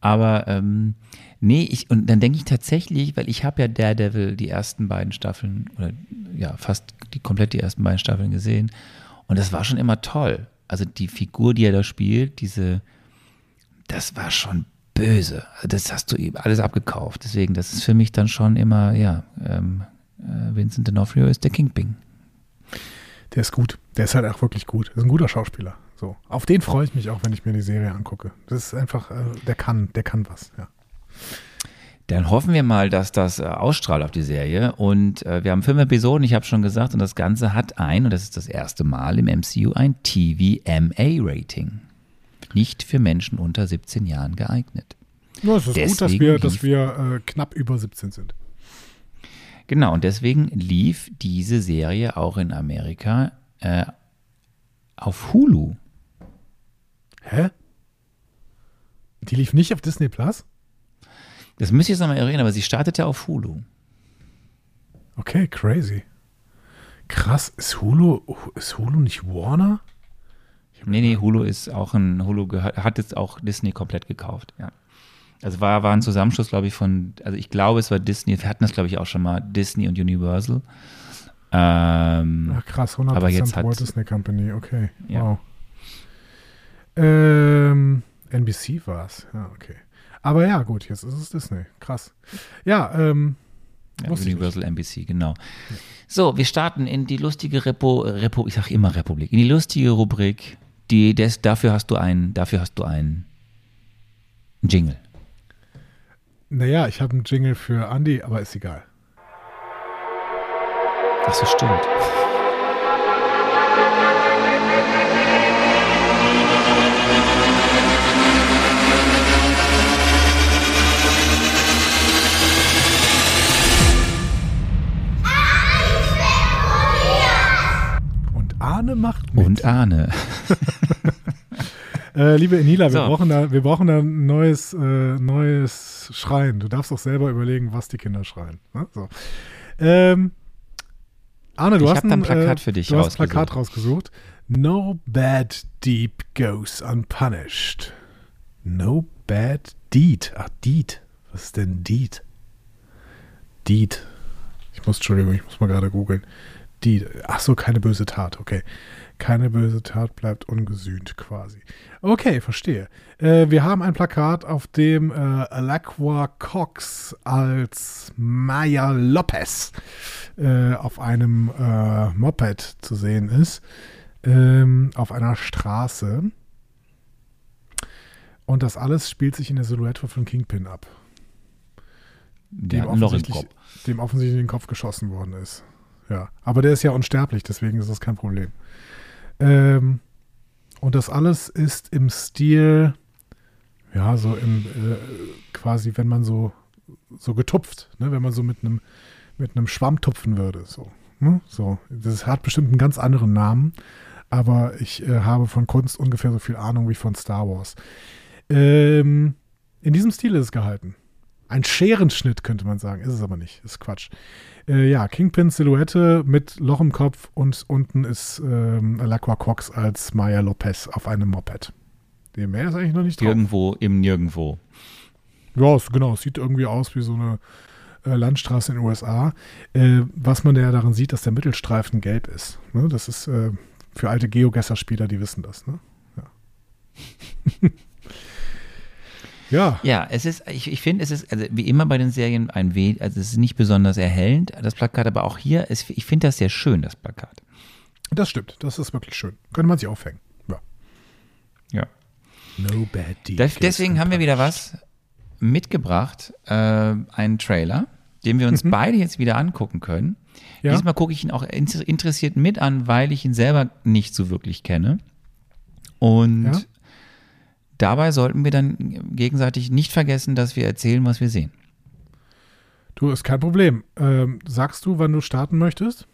Aber ähm, nee, ich, und dann denke ich tatsächlich, weil ich habe ja Daredevil die ersten beiden Staffeln, oder ja, fast die, komplett die ersten beiden Staffeln gesehen. Und das war schon immer toll. Also die Figur, die er da spielt, diese, das war schon böse. Also das hast du ihm alles abgekauft. Deswegen, das ist für mich dann schon immer, ja, ähm, äh, Vincent D'Onofrio ist der Kingpin. Der ist gut. Der ist halt auch wirklich gut. Das ist ein guter Schauspieler. So. Auf den freue ich mich auch, wenn ich mir die Serie angucke. Das ist einfach, äh, der kann, der kann was, ja. Dann hoffen wir mal, dass das äh, ausstrahlt auf die Serie. Und äh, wir haben fünf Episoden, ich habe schon gesagt, und das Ganze hat ein, und das ist das erste Mal im MCU, ein TVMA-Rating. Nicht für Menschen unter 17 Jahren geeignet. Ja, es ist gut, dass Deswegen wir, dass wir äh, knapp über 17 sind. Genau, und deswegen lief diese Serie auch in Amerika äh, auf Hulu. Hä? Die lief nicht auf Disney Plus? Das müsste ich jetzt nochmal erinnern, aber sie startet ja auf Hulu. Okay, crazy. Krass, ist Hulu, ist Hulu nicht Warner? Nee, nee, Hulu ist auch ein, Hulu gehört, hat jetzt auch Disney komplett gekauft, ja. Also war, war ein Zusammenschluss, glaube ich, von, also ich glaube, es war Disney, wir hatten das, glaube ich, auch schon mal, Disney und Universal. Ähm, Ach krass, 100% Aber jetzt hat- Walt Disney Company, okay. Ja. Wow. Ähm, NBC war es, ja, okay. Aber ja, gut, jetzt ist es Disney. Krass. Ja, ähm, ja, Universal NBC, genau. So, wir starten in die lustige Repo, Repo ich sage immer Republik, in die lustige Rubrik, die, des, dafür hast du einen, dafür hast du einen Jingle. naja, ich habe einen Jingle für Andy, aber ist egal. Ach so, stimmt. Und Arne macht mit. Und Arne. *laughs* Äh, liebe Enila, wir, So. brauchen da, wir brauchen da ein neues, äh, neues Schreien. Du darfst doch selber überlegen, was die Kinder schreien. Ne? So. Ähm, Arne, du Ich hast ein äh, Plakat für dich Du hast ein rausgesucht. Plakat rausgesucht. No bad deed goes unpunished. No bad deed. Ach, deed. Was ist denn deed? Deed. Ich muss, Entschuldigung, ich muss mal gerade googeln. Deed. Ach so, keine böse Tat. Okay. Keine böse Tat bleibt ungesühnt quasi. Okay, verstehe. Äh, wir haben ein Plakat, auf dem äh, Alacqua Cox als Maya Lopez äh, auf einem äh, Moped zu sehen ist. Ähm, auf einer Straße. Und das alles spielt sich in der Silhouette von Kingpin ab. Loch im offensichtlich- dem offensichtlich in den Kopf geschossen worden ist. Ja, aber der ist ja unsterblich, deswegen ist das kein Problem. Ähm, und das alles ist im Stil, ja, so im, äh, quasi, wenn man so, so getupft, ne? wenn man so mit einem mit einem Schwamm tupfen würde, so. Ne? So, das hat bestimmt einen ganz anderen Namen, aber ich äh, habe von Kunst ungefähr so viel Ahnung wie von Star Wars. Ähm, in diesem Stil ist es gehalten. Ein Scherenschnitt könnte man sagen, ist es aber nicht, ist Quatsch. Äh, ja, Kingpin-Silhouette mit Loch im Kopf und unten ist ähm, Lacqua Cox als Maya Lopez auf einem Moped. Der mehr ist eigentlich noch nicht drauf. Irgendwo im Nirgendwo. Ja, es, genau, es sieht irgendwie aus wie so eine äh, Landstraße in den USA. Äh, was man ja daran sieht, dass der Mittelstreifen gelb ist. Ne? Das ist äh, für alte Geogesser-Spieler, die wissen das. Ne? Ja. *laughs* ja. Ja, es ist, ich, ich finde, es ist, also wie immer bei den Serien ein weh, also es ist nicht besonders erhellend, das Plakat, aber auch hier, ist, ich finde das sehr schön, das Plakat. Das stimmt, das ist wirklich schön. Könnte man sich aufhängen. Ja. Ja. No bad deed. Das, deswegen haben wir wieder was mitgebracht, äh, einen Trailer, den wir uns beide jetzt wieder angucken können. Ja. Diesmal gucke ich ihn auch inter- interessiert mit an, weil ich ihn selber nicht so wirklich kenne. Und Ja. Dabei sollten wir dann gegenseitig nicht vergessen, dass wir erzählen, was wir sehen. Du, ist kein Problem. Ähm, sagst du, wann du starten möchtest?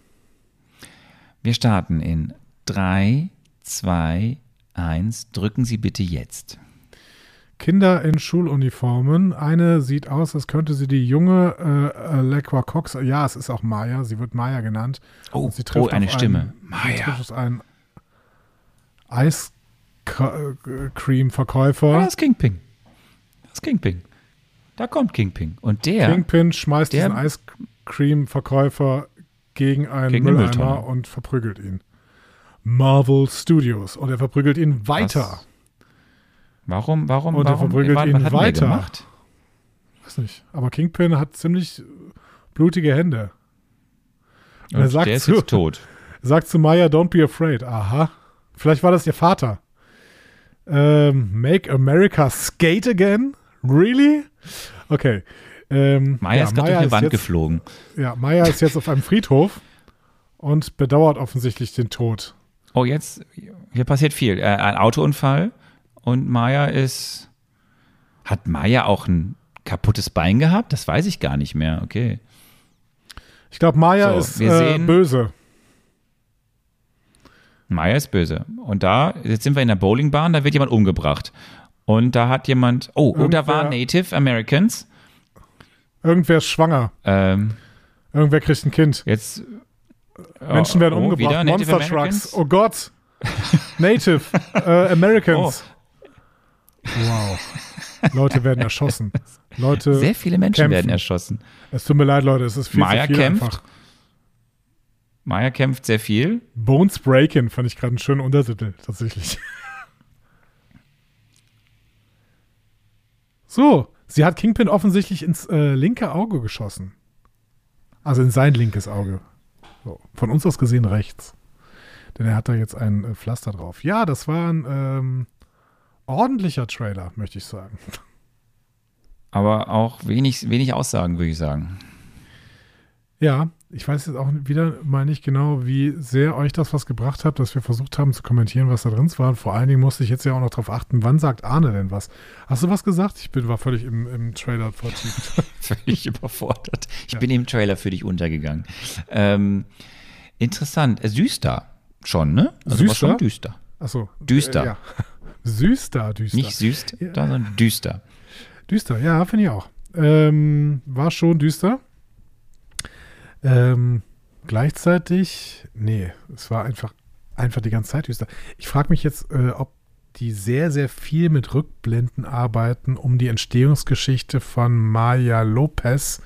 Wir starten in 3, 2, 1. Drücken Sie bitte jetzt. Kinder in Schuluniformen. Eine sieht aus, als könnte sie die junge äh, Lacqua Cox, ja, es ist auch Maya, sie wird Maya genannt. Oh, sie trifft oh, eine Stimme. Einen, Maya. Sie trifft auf einen Eiscreme-Verkäufer. Das ist Kingpin. Das ist Kingpin. Da kommt Kingpin. Und der, Kingpin schmeißt Der- diesen Eiscreme-Verkäufer gegen einen Gegen Mülleimer und verprügelt ihn. Marvel Studios. Und er verprügelt ihn weiter. Was? warum, warum, Und er warum? verprügelt was ihn weiter. gemacht? Weiß nicht. Aber Kingpin hat ziemlich blutige Hände. Und er Und sagt der ist zu, tot. *laughs* sagt zu Maya, don't be afraid. Aha. Vielleicht war das ihr Vater. Ähm, make America skate again? Really? Okay. Ähm, Maya ja, ist gerade durch eine Wand jetzt, geflogen. Ja, Maya ist jetzt auf einem Friedhof und bedauert offensichtlich den Tod. Oh, jetzt, hier passiert viel. Äh, ein Autounfall und Maya ist. Hat Maya auch ein kaputtes Bein gehabt? Das weiß ich gar nicht mehr. Okay. Ich glaube, Maya So, ist äh, böse. Maya ist böse. Und da, jetzt sind wir in der Bowlingbahn, da wird jemand umgebracht. Und da hat jemand. Oh, oh da Irgendwer- waren Native Americans. Irgendwer ist schwanger. Ähm, Irgendwer kriegt ein Kind. jetzt. Menschen werden oh, umgebracht. wieder Native Monster Americans? Trucks. Oh Gott. *laughs* Native äh, Americans. Wow. Leute werden erschossen. *laughs* Leute, Sehr viele Menschen kämpfen. werden erschossen. es tut mir leid, Leute, es ist viel Maya zu viel kämpft. einfach. Maya kämpft sehr viel. Bones Breaking fand ich gerade einen schönen Untertitel, tatsächlich. so, sie hat Kingpin offensichtlich ins äh, linke Auge geschossen. Also in sein linkes Auge. So, von uns aus gesehen rechts. Denn er hat da jetzt ein äh, Pflaster drauf. Ja, das war ein ähm, ordentlicher Trailer, möchte ich sagen. Aber auch wenig, wenig Aussagen, würde ich sagen. Ja, ich weiß jetzt auch wieder mal nicht genau, wie sehr euch das was gebracht hat, dass wir versucht haben zu kommentieren, was da drin war. Und vor allen Dingen musste ich jetzt ja auch noch darauf achten, wann sagt Arne denn was? Hast du was gesagt? Ich bin, war völlig im, im Trailer vertieft. *laughs* *laughs* Völlig überfordert. Ich Ja. bin im Trailer für dich untergegangen. Ähm, interessant. Äh, Süßter schon, ne? Also war Süßter? schon düster. Achso. Düster. Äh, ja. *laughs* Süßter, düster. Nicht süß, Ja. sondern düster. Düster, ja, finde ich auch. Ähm, war schon düster. Ähm, gleichzeitig, nee, es war einfach, einfach die ganze Zeit düster. Ich frage mich jetzt, äh, ob die sehr, sehr viel mit Rückblenden arbeiten, um die Entstehungsgeschichte von Maya Lopez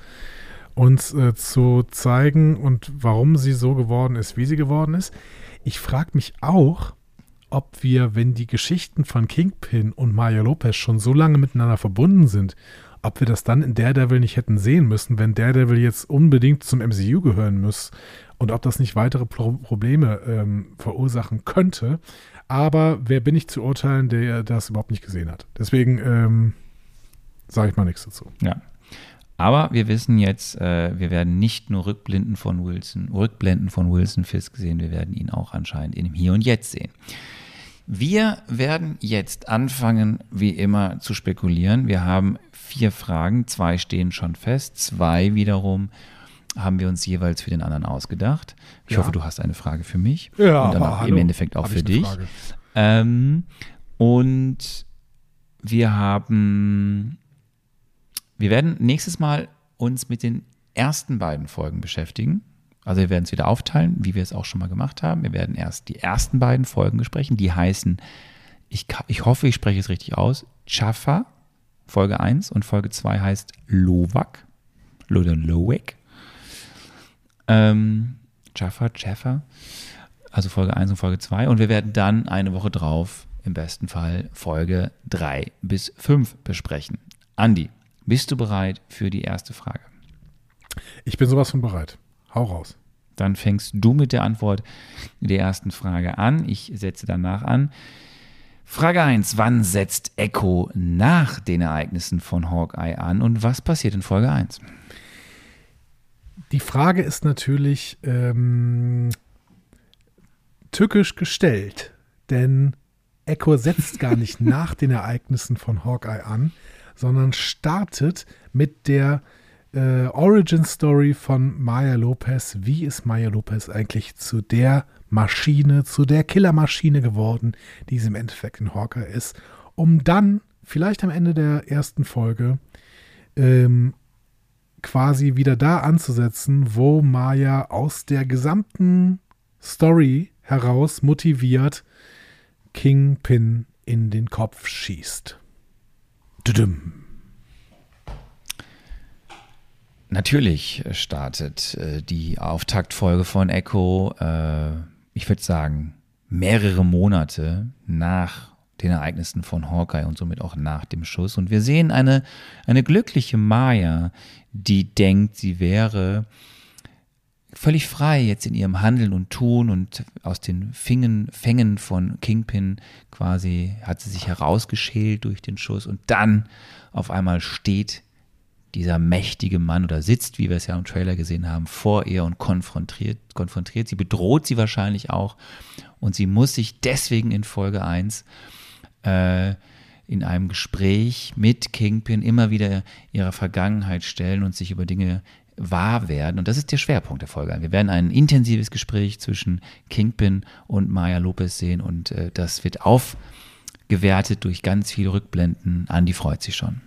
uns äh, zu zeigen und warum sie so geworden ist, wie sie geworden ist. Ich frage mich auch, ob wir, wenn die Geschichten von Kingpin und Maya Lopez schon so lange miteinander verbunden sind, ob wir das dann in Daredevil nicht hätten sehen müssen, wenn Daredevil jetzt unbedingt zum MCU gehören muss und ob das nicht weitere Pro Probleme ähm, verursachen könnte. Aber wer bin ich zu urteilen, der das überhaupt nicht gesehen hat? Deswegen ähm, sage ich mal nichts dazu. Ja. Aber wir wissen jetzt, äh, wir werden nicht nur Rückblenden von Wilson, Rückblenden von Wilson Fisk sehen, wir werden ihn auch anscheinend in dem Hier und Jetzt sehen. Wir werden jetzt anfangen, wie immer, zu spekulieren. Wir haben vier Fragen, zwei stehen schon fest, zwei wiederum haben wir uns jeweils für den anderen ausgedacht. Ich Ja. hoffe, du hast eine Frage für mich Ja, und dann aber auch hallo, im Endeffekt auch für dich. Ähm, und wir haben wir werden nächstes Mal uns mit den ersten beiden Folgen beschäftigen. Also wir werden es wieder aufteilen, wie wir es auch schon mal gemacht haben. Wir werden erst die ersten beiden Folgen besprechen. Die heißen, ich, ich hoffe, ich spreche es richtig aus, Chaffa, Folge 1 und Folge 2 heißt Lovak oder Lowek. Ähm, Jaffa, Jaffa, also Folge 1 und Folge 2. Und wir werden dann eine Woche drauf, im besten Fall, Folge 3 bis 5 besprechen. Andi, bist du bereit für die erste Frage? Ich bin sowas von bereit. Hau raus. Dann fängst du mit der Antwort der ersten Frage an. Ich setze danach an. Frage 1. Wann setzt Echo nach den Ereignissen von Hawkeye an und was passiert in Folge 1? Die Frage ist natürlich ähm, tückisch gestellt, denn Echo setzt gar nicht *laughs* nach den Ereignissen von Hawkeye an, sondern startet mit der äh, Origin Story von Maya Lopez. Wie ist Maya Lopez eigentlich zu der Maschine, zu der Killermaschine geworden, die sie im Endeffekt in Hawkeye ist, um dann vielleicht am Ende der ersten Folge ähm, quasi wieder da anzusetzen, wo Maya aus der gesamten Story heraus motiviert Kingpin in den Kopf schießt. Düdüm. Natürlich startet äh, die Auftaktfolge von Echo, äh, ich würde sagen, mehrere Monate nach den Ereignissen von Hawkeye und somit auch nach dem Schuss. Und wir sehen eine, eine glückliche Maya, die denkt, sie wäre völlig frei jetzt in ihrem Handeln und Tun und aus den Fingen, Fängen von Kingpin quasi hat sie sich herausgeschält durch den Schuss und dann auf einmal steht dieser mächtige Mann oder sitzt, wie wir es ja im Trailer gesehen haben, vor ihr und konfrontiert, konfrontiert sie, bedroht sie wahrscheinlich auch und sie muss sich deswegen in Folge 1 äh, in einem Gespräch mit Kingpin immer wieder ihrer Vergangenheit stellen und sich über Dinge wahr werden. Und das ist der Schwerpunkt der Folge. Wir werden ein intensives Gespräch zwischen Kingpin und Maya Lopez sehen und äh, das wird aufgewertet durch ganz viele Rückblenden. Andi freut sich schon.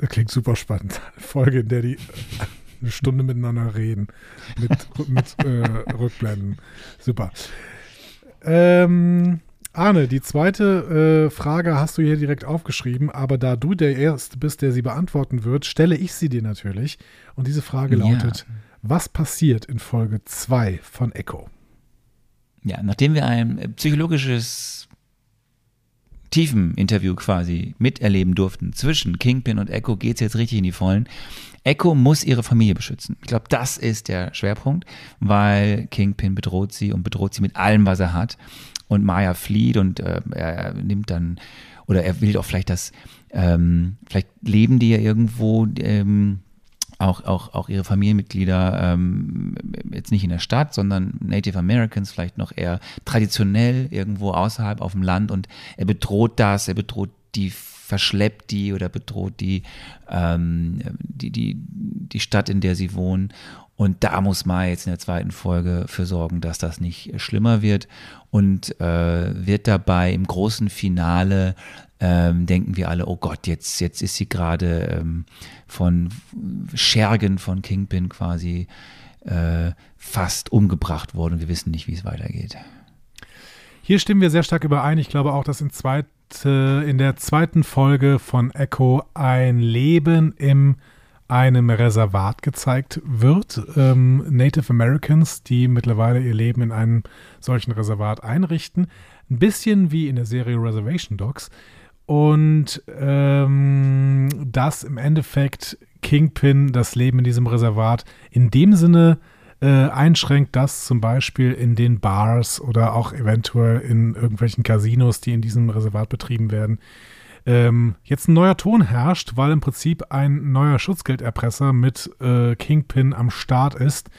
Das klingt super spannend. Eine Folge, in der die eine Stunde miteinander reden. Mit, mit äh, Rückblenden. Super. Ähm, Arne, die zweite äh, Frage hast du hier direkt aufgeschrieben, aber da du der Erste bist, der sie beantworten wird, stelle ich sie dir natürlich. Und diese Frage Ja. lautet: Was passiert in Folge 2 von Echo? Ja, nachdem wir ein äh, psychologisches Tiefeninterview quasi miterleben durften zwischen Kingpin und Echo, geht es jetzt richtig in die Vollen. Echo muss ihre Familie beschützen. Ich glaube, das ist der Schwerpunkt, weil Kingpin bedroht sie und bedroht sie mit allem, was er hat. Und Maya flieht und äh, er nimmt dann, oder er will auch vielleicht das, ähm, vielleicht leben die ja irgendwo, ähm, auch, auch, auch ihre Familienmitglieder ähm, jetzt nicht in der Stadt, sondern Native Americans, vielleicht noch eher traditionell irgendwo außerhalb auf dem Land und er bedroht das, er bedroht die, verschleppt die oder bedroht die, ähm, die, die, die Stadt, in der sie wohnen. Und da muss man jetzt in der zweiten Folge für sorgen, dass das nicht schlimmer wird und äh, wird dabei im großen Finale ähm, denken wir alle, oh Gott, jetzt, jetzt ist sie gerade ähm, von Schergen von Kingpin quasi äh, fast umgebracht worden und wir wissen nicht, wie es weitergeht. Hier stimmen wir sehr stark überein. Ich glaube auch, dass in, zweite, in der zweiten Folge von Echo ein Leben in einem Reservat gezeigt wird. Ähm, Native Americans, die mittlerweile ihr Leben in einem solchen Reservat einrichten. Ein bisschen wie in der Serie Reservation Dogs. Und ähm, dass im Endeffekt Kingpin das Leben in diesem Reservat in dem Sinne äh, einschränkt, dass zum Beispiel in den Bars oder auch eventuell in irgendwelchen Casinos, die in diesem Reservat betrieben werden, ähm, jetzt ein neuer Ton herrscht, weil im Prinzip ein neuer Schutzgelderpresser mit äh, Kingpin am Start ist,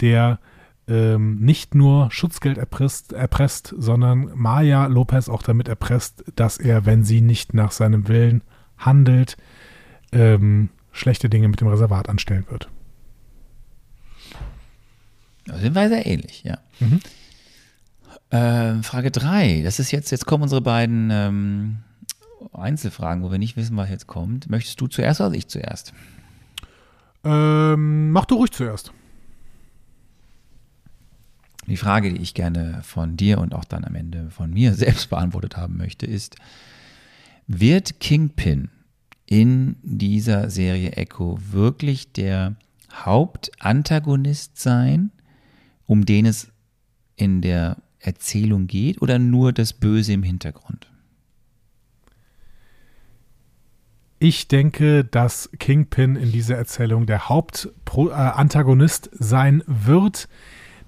der ähm, nicht nur Schutzgeld erpresst, erpresst, sondern Maya Lopez auch damit erpresst, dass er, wenn sie nicht nach seinem Willen handelt, ähm, schlechte Dinge mit dem Reservat anstellen wird. Da sind wir sehr ähnlich, ja. Mhm. Ähm, Frage 3. Das ist jetzt, jetzt kommen unsere beiden ähm, Einzelfragen, wo wir nicht wissen, was jetzt kommt. Möchtest du zuerst oder ich zuerst? Ähm, mach du ruhig zuerst. Die Frage, die ich gerne von dir und auch dann am Ende von mir *laughs* selbst beantwortet haben möchte, ist, wird Kingpin in dieser Serie Echo wirklich der Hauptantagonist sein, um den es in der Erzählung geht, oder nur das Böse im Hintergrund? Ich denke, dass Kingpin in dieser Erzählung der Hauptantagonist sein wird.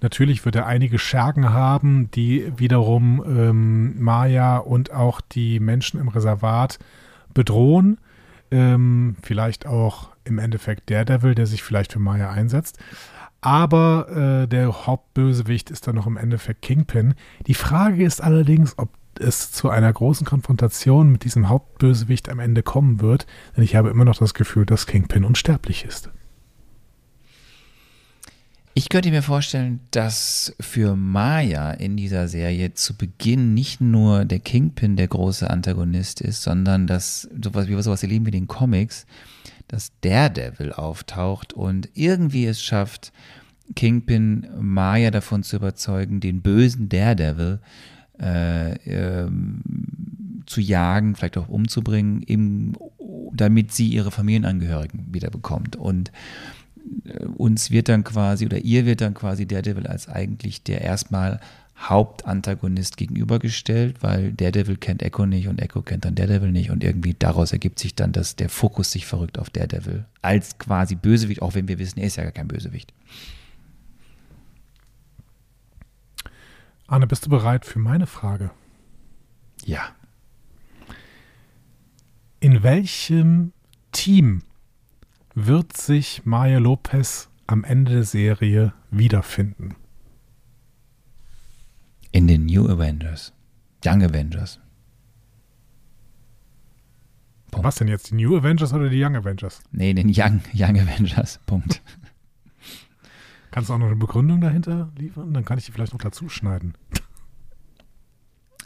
Natürlich wird er einige Schergen haben, die wiederum ähm, Maya und auch die Menschen im Reservat bedrohen. Ähm, vielleicht auch im Endeffekt Daredevil, der sich vielleicht für Maya einsetzt. Aber äh, der Hauptbösewicht ist dann noch im Endeffekt Kingpin. Die Frage ist allerdings, ob es zu einer großen Konfrontation mit diesem Hauptbösewicht am Ende kommen wird. Denn ich habe immer noch das Gefühl, dass Kingpin unsterblich ist. Ich könnte mir vorstellen, dass für Maya in dieser Serie zu Beginn nicht nur der Kingpin der große Antagonist ist, sondern dass sowas wie sowas erleben wie den Comics, dass Daredevil auftaucht und irgendwie es schafft, Kingpin Maya davon zu überzeugen, den bösen Daredevil äh, ähm, zu jagen, vielleicht auch umzubringen, eben, damit sie ihre Familienangehörigen wiederbekommt. Und uns wird dann quasi, oder ihr wird dann quasi Daredevil als eigentlich der erstmal Hauptantagonist gegenübergestellt, weil Daredevil kennt Echo nicht und Echo kennt dann Daredevil nicht und irgendwie daraus ergibt sich dann, dass der Fokus sich verrückt auf Daredevil als quasi Bösewicht, auch wenn wir wissen, er ist ja gar kein Bösewicht. Arne, bist du bereit für meine Frage? Ja. In welchem Team wird sich Maya Lopez am Ende der Serie wiederfinden? In den New Avengers. Young Avengers. Punkt. Was denn jetzt? Die New Avengers oder die Young Avengers? Nee, den Young, Young Avengers. *laughs* Punkt. Kannst du auch noch eine Begründung dahinter liefern? Dann kann ich die vielleicht noch dazu schneiden.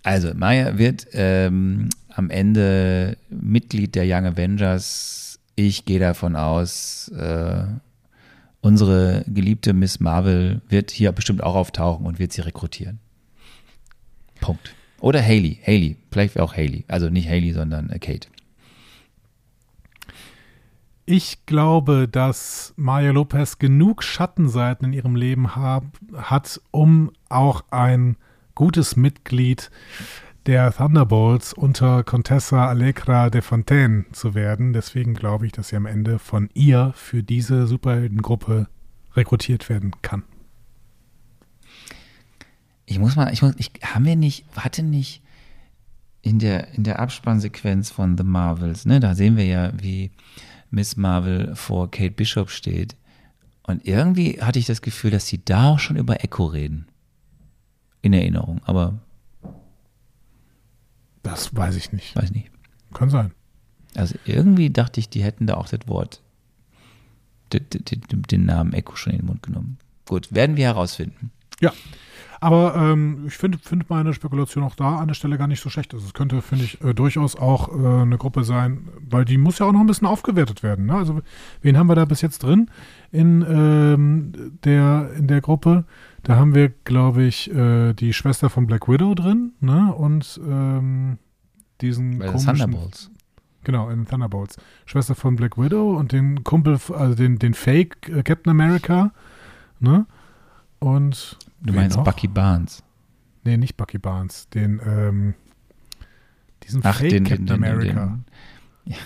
Also, Maya wird ähm, am Ende Mitglied der Young Avengers. Ich gehe davon aus, äh, unsere geliebte Miss Marvel wird hier bestimmt auch auftauchen und wird sie rekrutieren. Punkt. Oder Haley. Haley. Vielleicht auch Haley. Also nicht Haley, sondern äh, Kate. Ich glaube, dass Maya Lopez genug Schattenseiten in ihrem Leben hab, hat, um auch ein gutes Mitglied der Thunderbolts unter Contessa Allegra de Fontaine zu werden. Deswegen glaube ich, dass sie am Ende von ihr für diese Superheldengruppe rekrutiert werden kann. Ich muss mal, ich muss, ich, haben wir nicht, hatte nicht in der, in der Abspannsequenz von The Marvels, ne, da sehen wir ja, wie Miss Marvel vor Kate Bishop steht. Und irgendwie hatte ich das Gefühl, dass sie da auch schon über Echo reden. In Erinnerung, aber. Das weiß ich nicht. Weiß nicht. Kann sein. Also irgendwie dachte ich, die hätten da auch das Wort, den Namen Echo schon in den Mund genommen. Gut, werden wir herausfinden. Ja. Aber ähm, ich finde find meine Spekulation auch da an der Stelle gar nicht so schlecht. Also es könnte, finde ich, äh, durchaus auch äh, eine Gruppe sein, weil die muss ja auch noch ein bisschen aufgewertet werden. Ne? Also wen haben wir da bis jetzt drin in, ähm, der, in der Gruppe? Da haben wir, glaube ich, äh, die Schwester von Black Widow drin ne? und ähm, diesen Bei komischen... Thunderbolts. Genau, in Thunderbolts. Schwester von Black Widow und den Kumpel, also den, den Fake äh, Captain America, ne? Und Du meinst noch? Bucky Barnes? Nee, nicht Bucky Barnes. Den, ähm, diesen Ach, Fake den, Captain den, America. Den,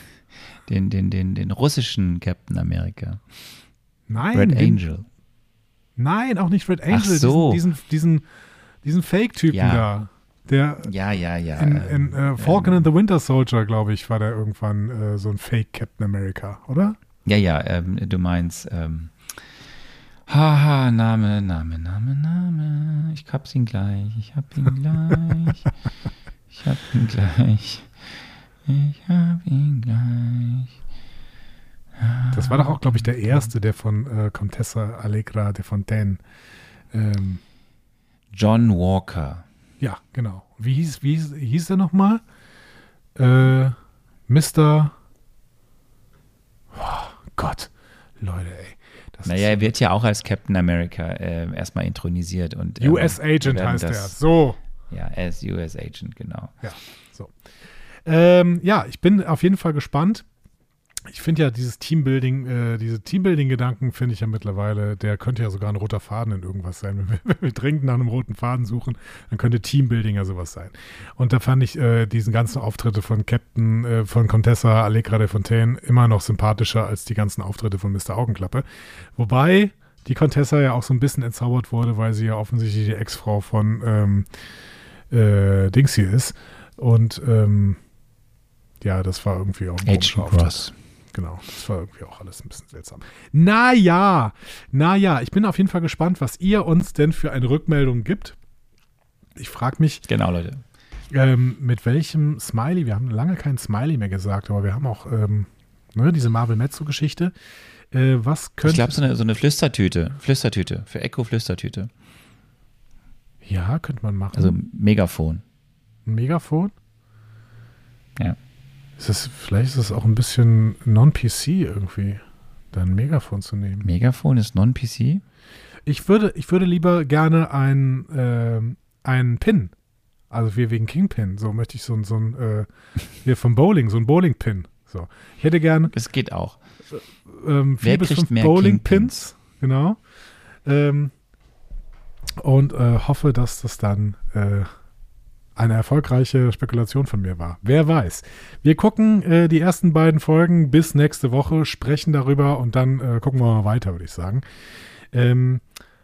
*laughs* den, den, den, den, russischen Captain America. Nein. Red Angel. Nein, auch nicht Red Angel. Ach so. Diesen, diesen, diesen, diesen Fake-Typen ja. da. Der ja, ja, ja. In, in äh, Falcon ähm, and the Winter Soldier, glaube ich, war der irgendwann äh, so ein Fake Captain America, oder? Ja, ja, ähm, du meinst, ähm, Haha, Name, Name, Name, Name. Ich hab's ihn gleich. Ich hab ihn *laughs* gleich. ich hab ihn gleich. Ich hab ihn gleich. Das war doch auch, glaube ich, der erste, der von äh, Contessa Allegra de Fontaine. Ähm, John Walker. Ja, genau. Wie hieß, wie hieß, hieß der nochmal? äh, Mr. Oh Gott, Leute, ey. Das Naja, er wird ja auch als Captain America äh, erstmal intronisiert. Und, ähm, US Agent heißt er. das- So. Ja, er ist US Agent, genau. Ja, so. Ähm, ja, ich bin auf jeden Fall gespannt. Ich finde ja dieses Teambuilding, äh, diese Teambuilding-Gedanken finde ich ja mittlerweile, der könnte ja sogar ein roter Faden in irgendwas sein. *laughs* Wenn wir, wenn wir dringend nach einem roten Faden suchen, dann könnte Teambuilding ja sowas sein. Und da fand ich äh, diesen ganzen Auftritte von Captain, äh, von Contessa Allegra de Fontaine immer noch sympathischer als die ganzen Auftritte von Mr. Augenklappe. Wobei die Contessa ja auch so ein bisschen entzaubert wurde, weil sie ja offensichtlich die Ex-Frau von ähm, äh, Dings hier ist. Und ähm, ja, das war irgendwie auch ein Agent. Cross. Genau, das war irgendwie auch alles ein bisschen seltsam. Naja, naja, ich bin auf jeden Fall gespannt, was ihr uns denn für eine Rückmeldung gibt. Ich frage mich, Genau, Leute. ähm, mit welchem Smiley, wir haben lange kein Smiley mehr gesagt, aber wir haben auch ähm, ne, diese Marvel Mezzo-Geschichte. Äh, was Ich könnte. glaube, so eine, so eine Flüstertüte. Flüstertüte. Für Echo Flüstertüte. ja, könnte man machen. Also Megafon. Megafon? Ja. Ist das, vielleicht ist es auch ein bisschen non-PC irgendwie, da ein Megafon zu nehmen. Megafon ist Non-PC? Ich würde, ich würde lieber gerne ein, ähm, einen Pin. Also wir wegen Kingpin. So möchte ich so ein, so ein, äh, hier vom Bowling, so ein Bowling-Pin. So. Ich hätte gerne Das geht auch. ähm, vier Wer bis fünf Bowling-Pins. Genau. Ähm, und äh, hoffe, dass das dann äh, eine erfolgreiche Spekulation von mir war. Wer weiß. Wir gucken äh, die ersten beiden Folgen bis nächste Woche, sprechen darüber und dann äh, gucken wir mal weiter, würde ich sagen. Ähm,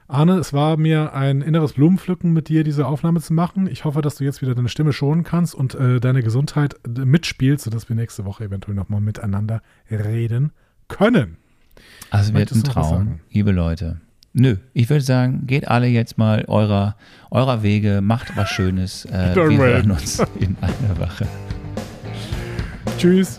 Arne, es war mir ein inneres Blumenpflücken mit dir, diese Aufnahme zu machen. Ich hoffe, dass du jetzt wieder deine Stimme schonen kannst und äh, deine Gesundheit äh, mitspielst, sodass wir nächste Woche eventuell nochmal miteinander reden können. Also wird ein Traum, liebe Leute. Nö, ich würde sagen, geht alle jetzt mal eurer, eurer Wege, macht was Schönes. Äh, wir hören uns in einer Woche. Tschüss.